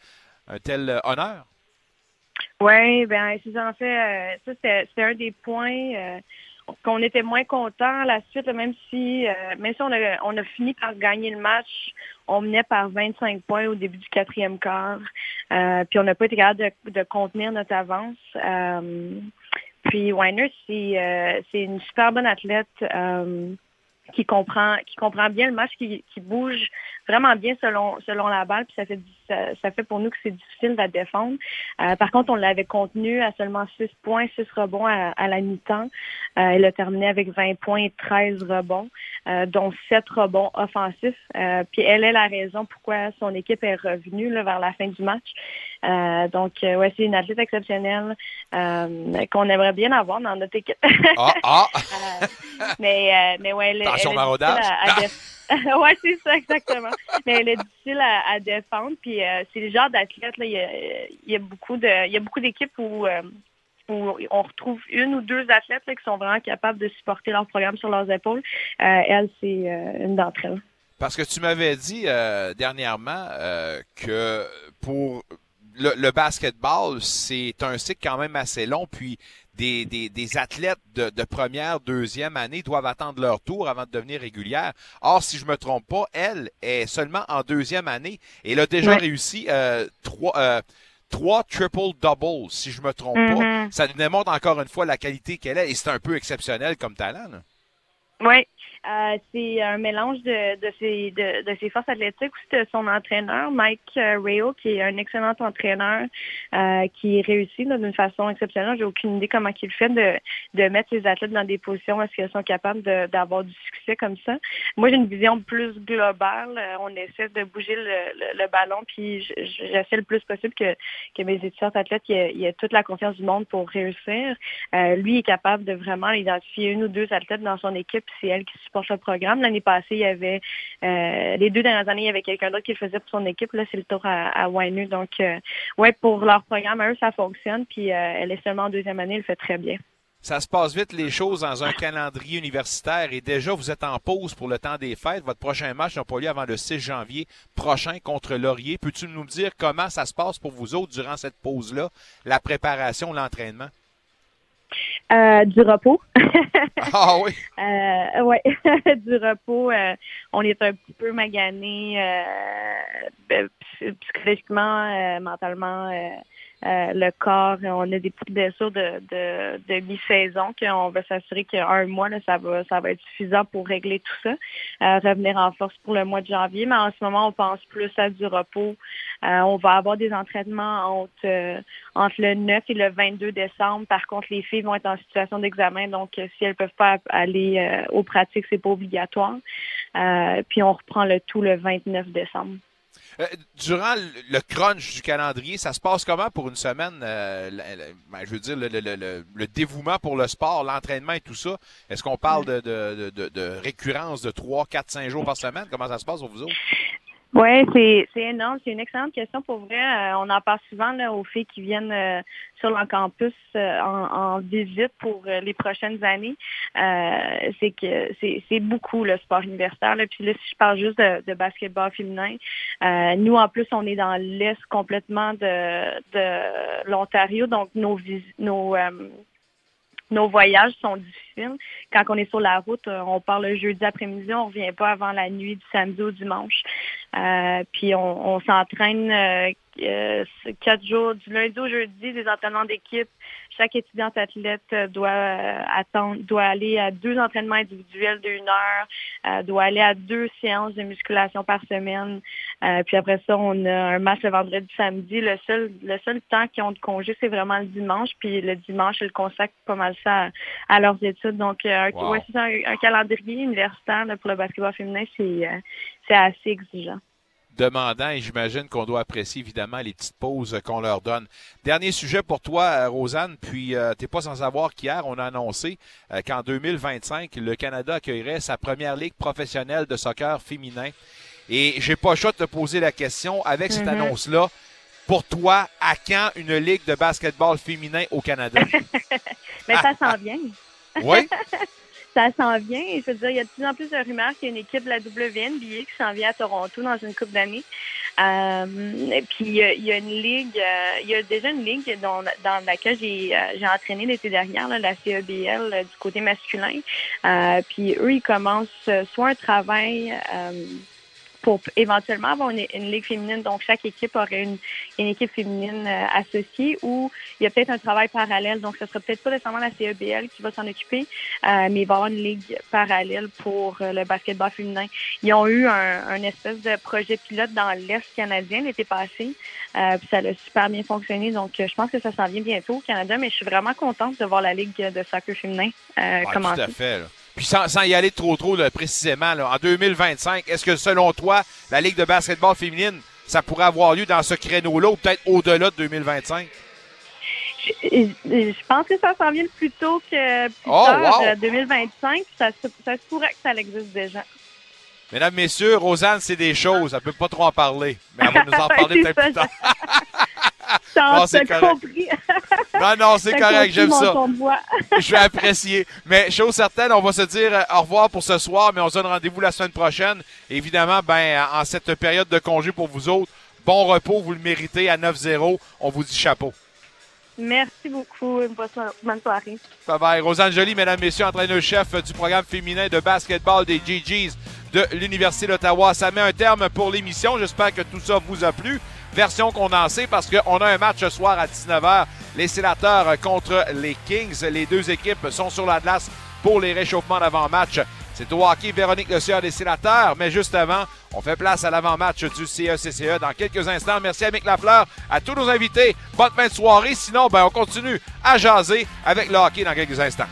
un tel honneur? Oui, bien, c'est en fait, ça, c'est un des points qu'on était moins content la suite, même si euh, même si on a, on a fini par gagner le match, on menait par 25 points au début du quatrième quart, euh, puis on n'a pas été capable de, contenir notre avance. Euh, puis Weiner, c'est c'est une super bonne athlète qui comprend qui comprend bien le match, qui, qui bouge vraiment bien selon selon la balle, puis ça fait ça, fait pour nous que c'est difficile de défendre. par contre, on l'avait contenu à seulement 6 points, 6 rebonds à, la mi-temps. elle a terminé avec 20 points et 13 rebonds, dont 7 rebonds offensifs. puis elle est la raison pourquoi son équipe est revenue vers la fin du match. donc, ouais, c'est une athlète exceptionnelle qu'on aimerait bien avoir dans notre équipe. ah, ah. <laughs> mais, mais ouais, elle, Attention, <laughs> oui, c'est ça, exactement. Mais elle est difficile à, défendre. Puis euh, c'est le genre d'athlète, il y a, beaucoup de il y a beaucoup d'équipes où, euh, où on retrouve une ou deux athlètes qui sont vraiment capables de supporter leur programme sur leurs épaules. Euh, elle, c'est une d'entre elles. Parce que tu m'avais dit dernièrement que pour le, le basketball, c'est un cycle quand même assez long, puis des, des, des athlètes de, de, première, deuxième année doivent attendre leur tour avant de devenir régulière. Or, si je me trompe pas, elle est seulement en deuxième année et elle a déjà réussi euh, trois, euh, trois triple-doubles, si je me trompe pas. Mm-hmm. Ça nous démontre encore une fois la qualité qu'elle a et c'est un peu exceptionnel comme talent. Oui, euh, c'est un mélange de, de, ses, de, de, ses forces athlétiques de son entraîneur, Mike euh, Rayo, qui est un excellent entraîneur euh, qui réussit d'une façon exceptionnelle. J'ai aucune idée comment il fait de, de mettre ses athlètes dans des positions est-ce qu'ils sont capables d'avoir du succès comme ça. Moi, j'ai une vision plus globale. Euh, on essaie de bouger le, le, ballon, puis j'essaie le plus possible que, que mes étudiants athlètes aient, aient, toute la confiance du monde pour réussir. Euh, lui est capable de vraiment identifier une ou deux athlètes dans son équipe, c'est elle qui pour le programme. L'année passée, il y avait euh, les deux dernières années, il y avait quelqu'un d'autre qui le faisait pour son équipe. Là, c'est le tour à, à Donc, euh, ouais, pour leur programme, eux, ça fonctionne. Puis euh, elle est seulement en deuxième année, elle fait très bien. Ça se passe vite les choses dans un calendrier universitaire et déjà vous êtes en pause pour le temps des fêtes. Votre prochain match n'a pas lieu avant le 6 janvier prochain contre Laurier. Peux-tu nous dire comment ça se passe pour vous autres durant cette pause-là, la préparation, l'entraînement? Euh, du repos. <laughs> ah oui? Euh, <laughs> du repos. Euh, on est un petit peu magané euh, psychologiquement, mentalement euh, le corps, on a des petites blessures de, de, de mi-saison qu'on va s'assurer qu'un mois, là, ça va ça va être suffisant pour régler tout ça. Euh, revenir en force pour le mois de janvier. Mais en ce moment, on pense plus à du repos. Euh, on va avoir des entraînements entre, entre le 9 et le 22 décembre. Par contre, les filles vont être en situation d'examen. Donc, si elles peuvent pas aller aux pratiques, c'est pas obligatoire. puis on reprend le tout le 29 décembre. Euh, durant le crunch du calendrier, ça se passe comment pour une semaine? Euh, ben, je veux dire, le, dévouement pour le sport, l'entraînement et tout ça? Est-ce qu'on parle de, de, de, de, récurrence de 3, 4, 5 jours par semaine? Comment ça se passe pour vous autres? Oui, c'est, énorme. C'est une excellente question pour vrai. Euh, on en parle souvent là, aux filles qui viennent euh, sur le campus euh, en, visite pour les prochaines années. c'est que c'est, beaucoup le sport universitaire. Là. Puis là, si je parle juste de, de basketball féminin, nous, en plus, on est dans l'est complètement de, de l'Ontario. Donc, nos, nos nos voyages sont difficiles. Quand on est sur la route, euh, on part le jeudi après-midi, on revient pas avant la nuit du samedi au dimanche. Euh, puis on, on s'entraîne euh, euh, quatre jours, du lundi au jeudi, des entraînements d'équipe. Chaque étudiante athlète euh, doit euh, attendre, doit aller à deux entraînements individuels d'une heure, doit aller à deux séances de musculation par semaine. puis après ça, on a un match le vendredi, samedi. Le seul, le seul temps qu'ils ont de congé, c'est vraiment le dimanche. Puis le dimanche, ils consacrent pas mal ça à, leurs études. Donc, un, un, calendrier universitaire pour le basketball féminin, c'est assez exigeant demandant et j'imagine qu'on doit apprécier évidemment les petites pauses qu'on leur donne. Dernier sujet pour toi, euh, Rosanne, puis euh, tu n'es pas sans savoir qu'hier, on a annoncé euh, qu'en 2025, le Canada accueillerait sa première ligue professionnelle de soccer féminin. Et j'ai pas le choix de te poser la question avec cette mm-hmm. annonce-là. Pour toi, à quand une ligue de basketball féminin au Canada? <laughs> Mais ça s'en vient. Oui? <laughs> ça s'en vient. Je veux dire, il y a de plus en plus de rumeurs qu'il y a une équipe de la WNBA qui s'en vient à Toronto dans une coupe d'années. Euh, puis il y, a, une ligue, euh, il y a déjà une ligue dans, dans laquelle j'ai euh, entraîné l'été dernier, là, la CEBL du côté masculin. puis eux, ils commencent soit un travail pour éventuellement avoir une, ligue féminine. Donc, chaque équipe aurait une, une équipe féminine euh, associée ou il y a peut-être un travail parallèle. Donc, ce sera peut-être pas nécessairement la CEBL qui va s'en occuper, euh, mais il va y avoir une ligue parallèle pour euh, le basketball féminin. Ils ont eu un, un espèce de projet pilote dans l'Est canadien l'été passé. puis ça a super bien fonctionné. Donc, je pense que ça s'en vient bientôt au Canada, mais je suis vraiment contente de voir la Ligue de soccer féminin commencer. Tout à fait. Puis sans, y aller trop trop précisément, en 2025, est-ce que selon toi, la Ligue de basketball féminine, ça pourrait avoir lieu dans ce créneau-là ou peut-être au-delà de 2025? Je, pense que ça s'en vient plus tôt que plus oh, tard, 2025. Ça, ça se pourrait que ça existe déjà. Mesdames, Messieurs, Rosanne, c'est des choses. Elle ne peut pas trop en parler. Mais elle va nous en <laughs> parler peut-être plus tard. <laughs> non, c'est correct. non, non, c'est correct, j'aime ça. <laughs> Je vais apprécier. Mais chose certaine, on va se dire euh, au revoir pour ce soir, mais on se donne rendez-vous la semaine prochaine. Évidemment, ben, en cette période de congé pour vous autres, bon repos, vous le méritez à 9-0. On vous dit chapeau. Merci beaucoup. Bonne soirée. Bye bye. Rosanne Jolie, mesdames, messieurs, entraîneur-chef du programme féminin de basketball des GGs de l'Université d'Ottawa. Ça met un terme pour l'émission. J'espère que tout ça vous a plu version condensée parce qu'on a un match ce soir à 19h. Les sénateurs contre les Kings. Les deux équipes sont sur la glace pour les réchauffements d'avant-match. C'est au hockey Véronique Le des sénateurs, mais juste avant, on fait place à l'avant-match du CECCE e dans quelques instants. Merci à Mick Lafleur, à tous nos invités. Bonne fin de soirée. Sinon, ben, on continue à jaser avec le hockey dans quelques instants.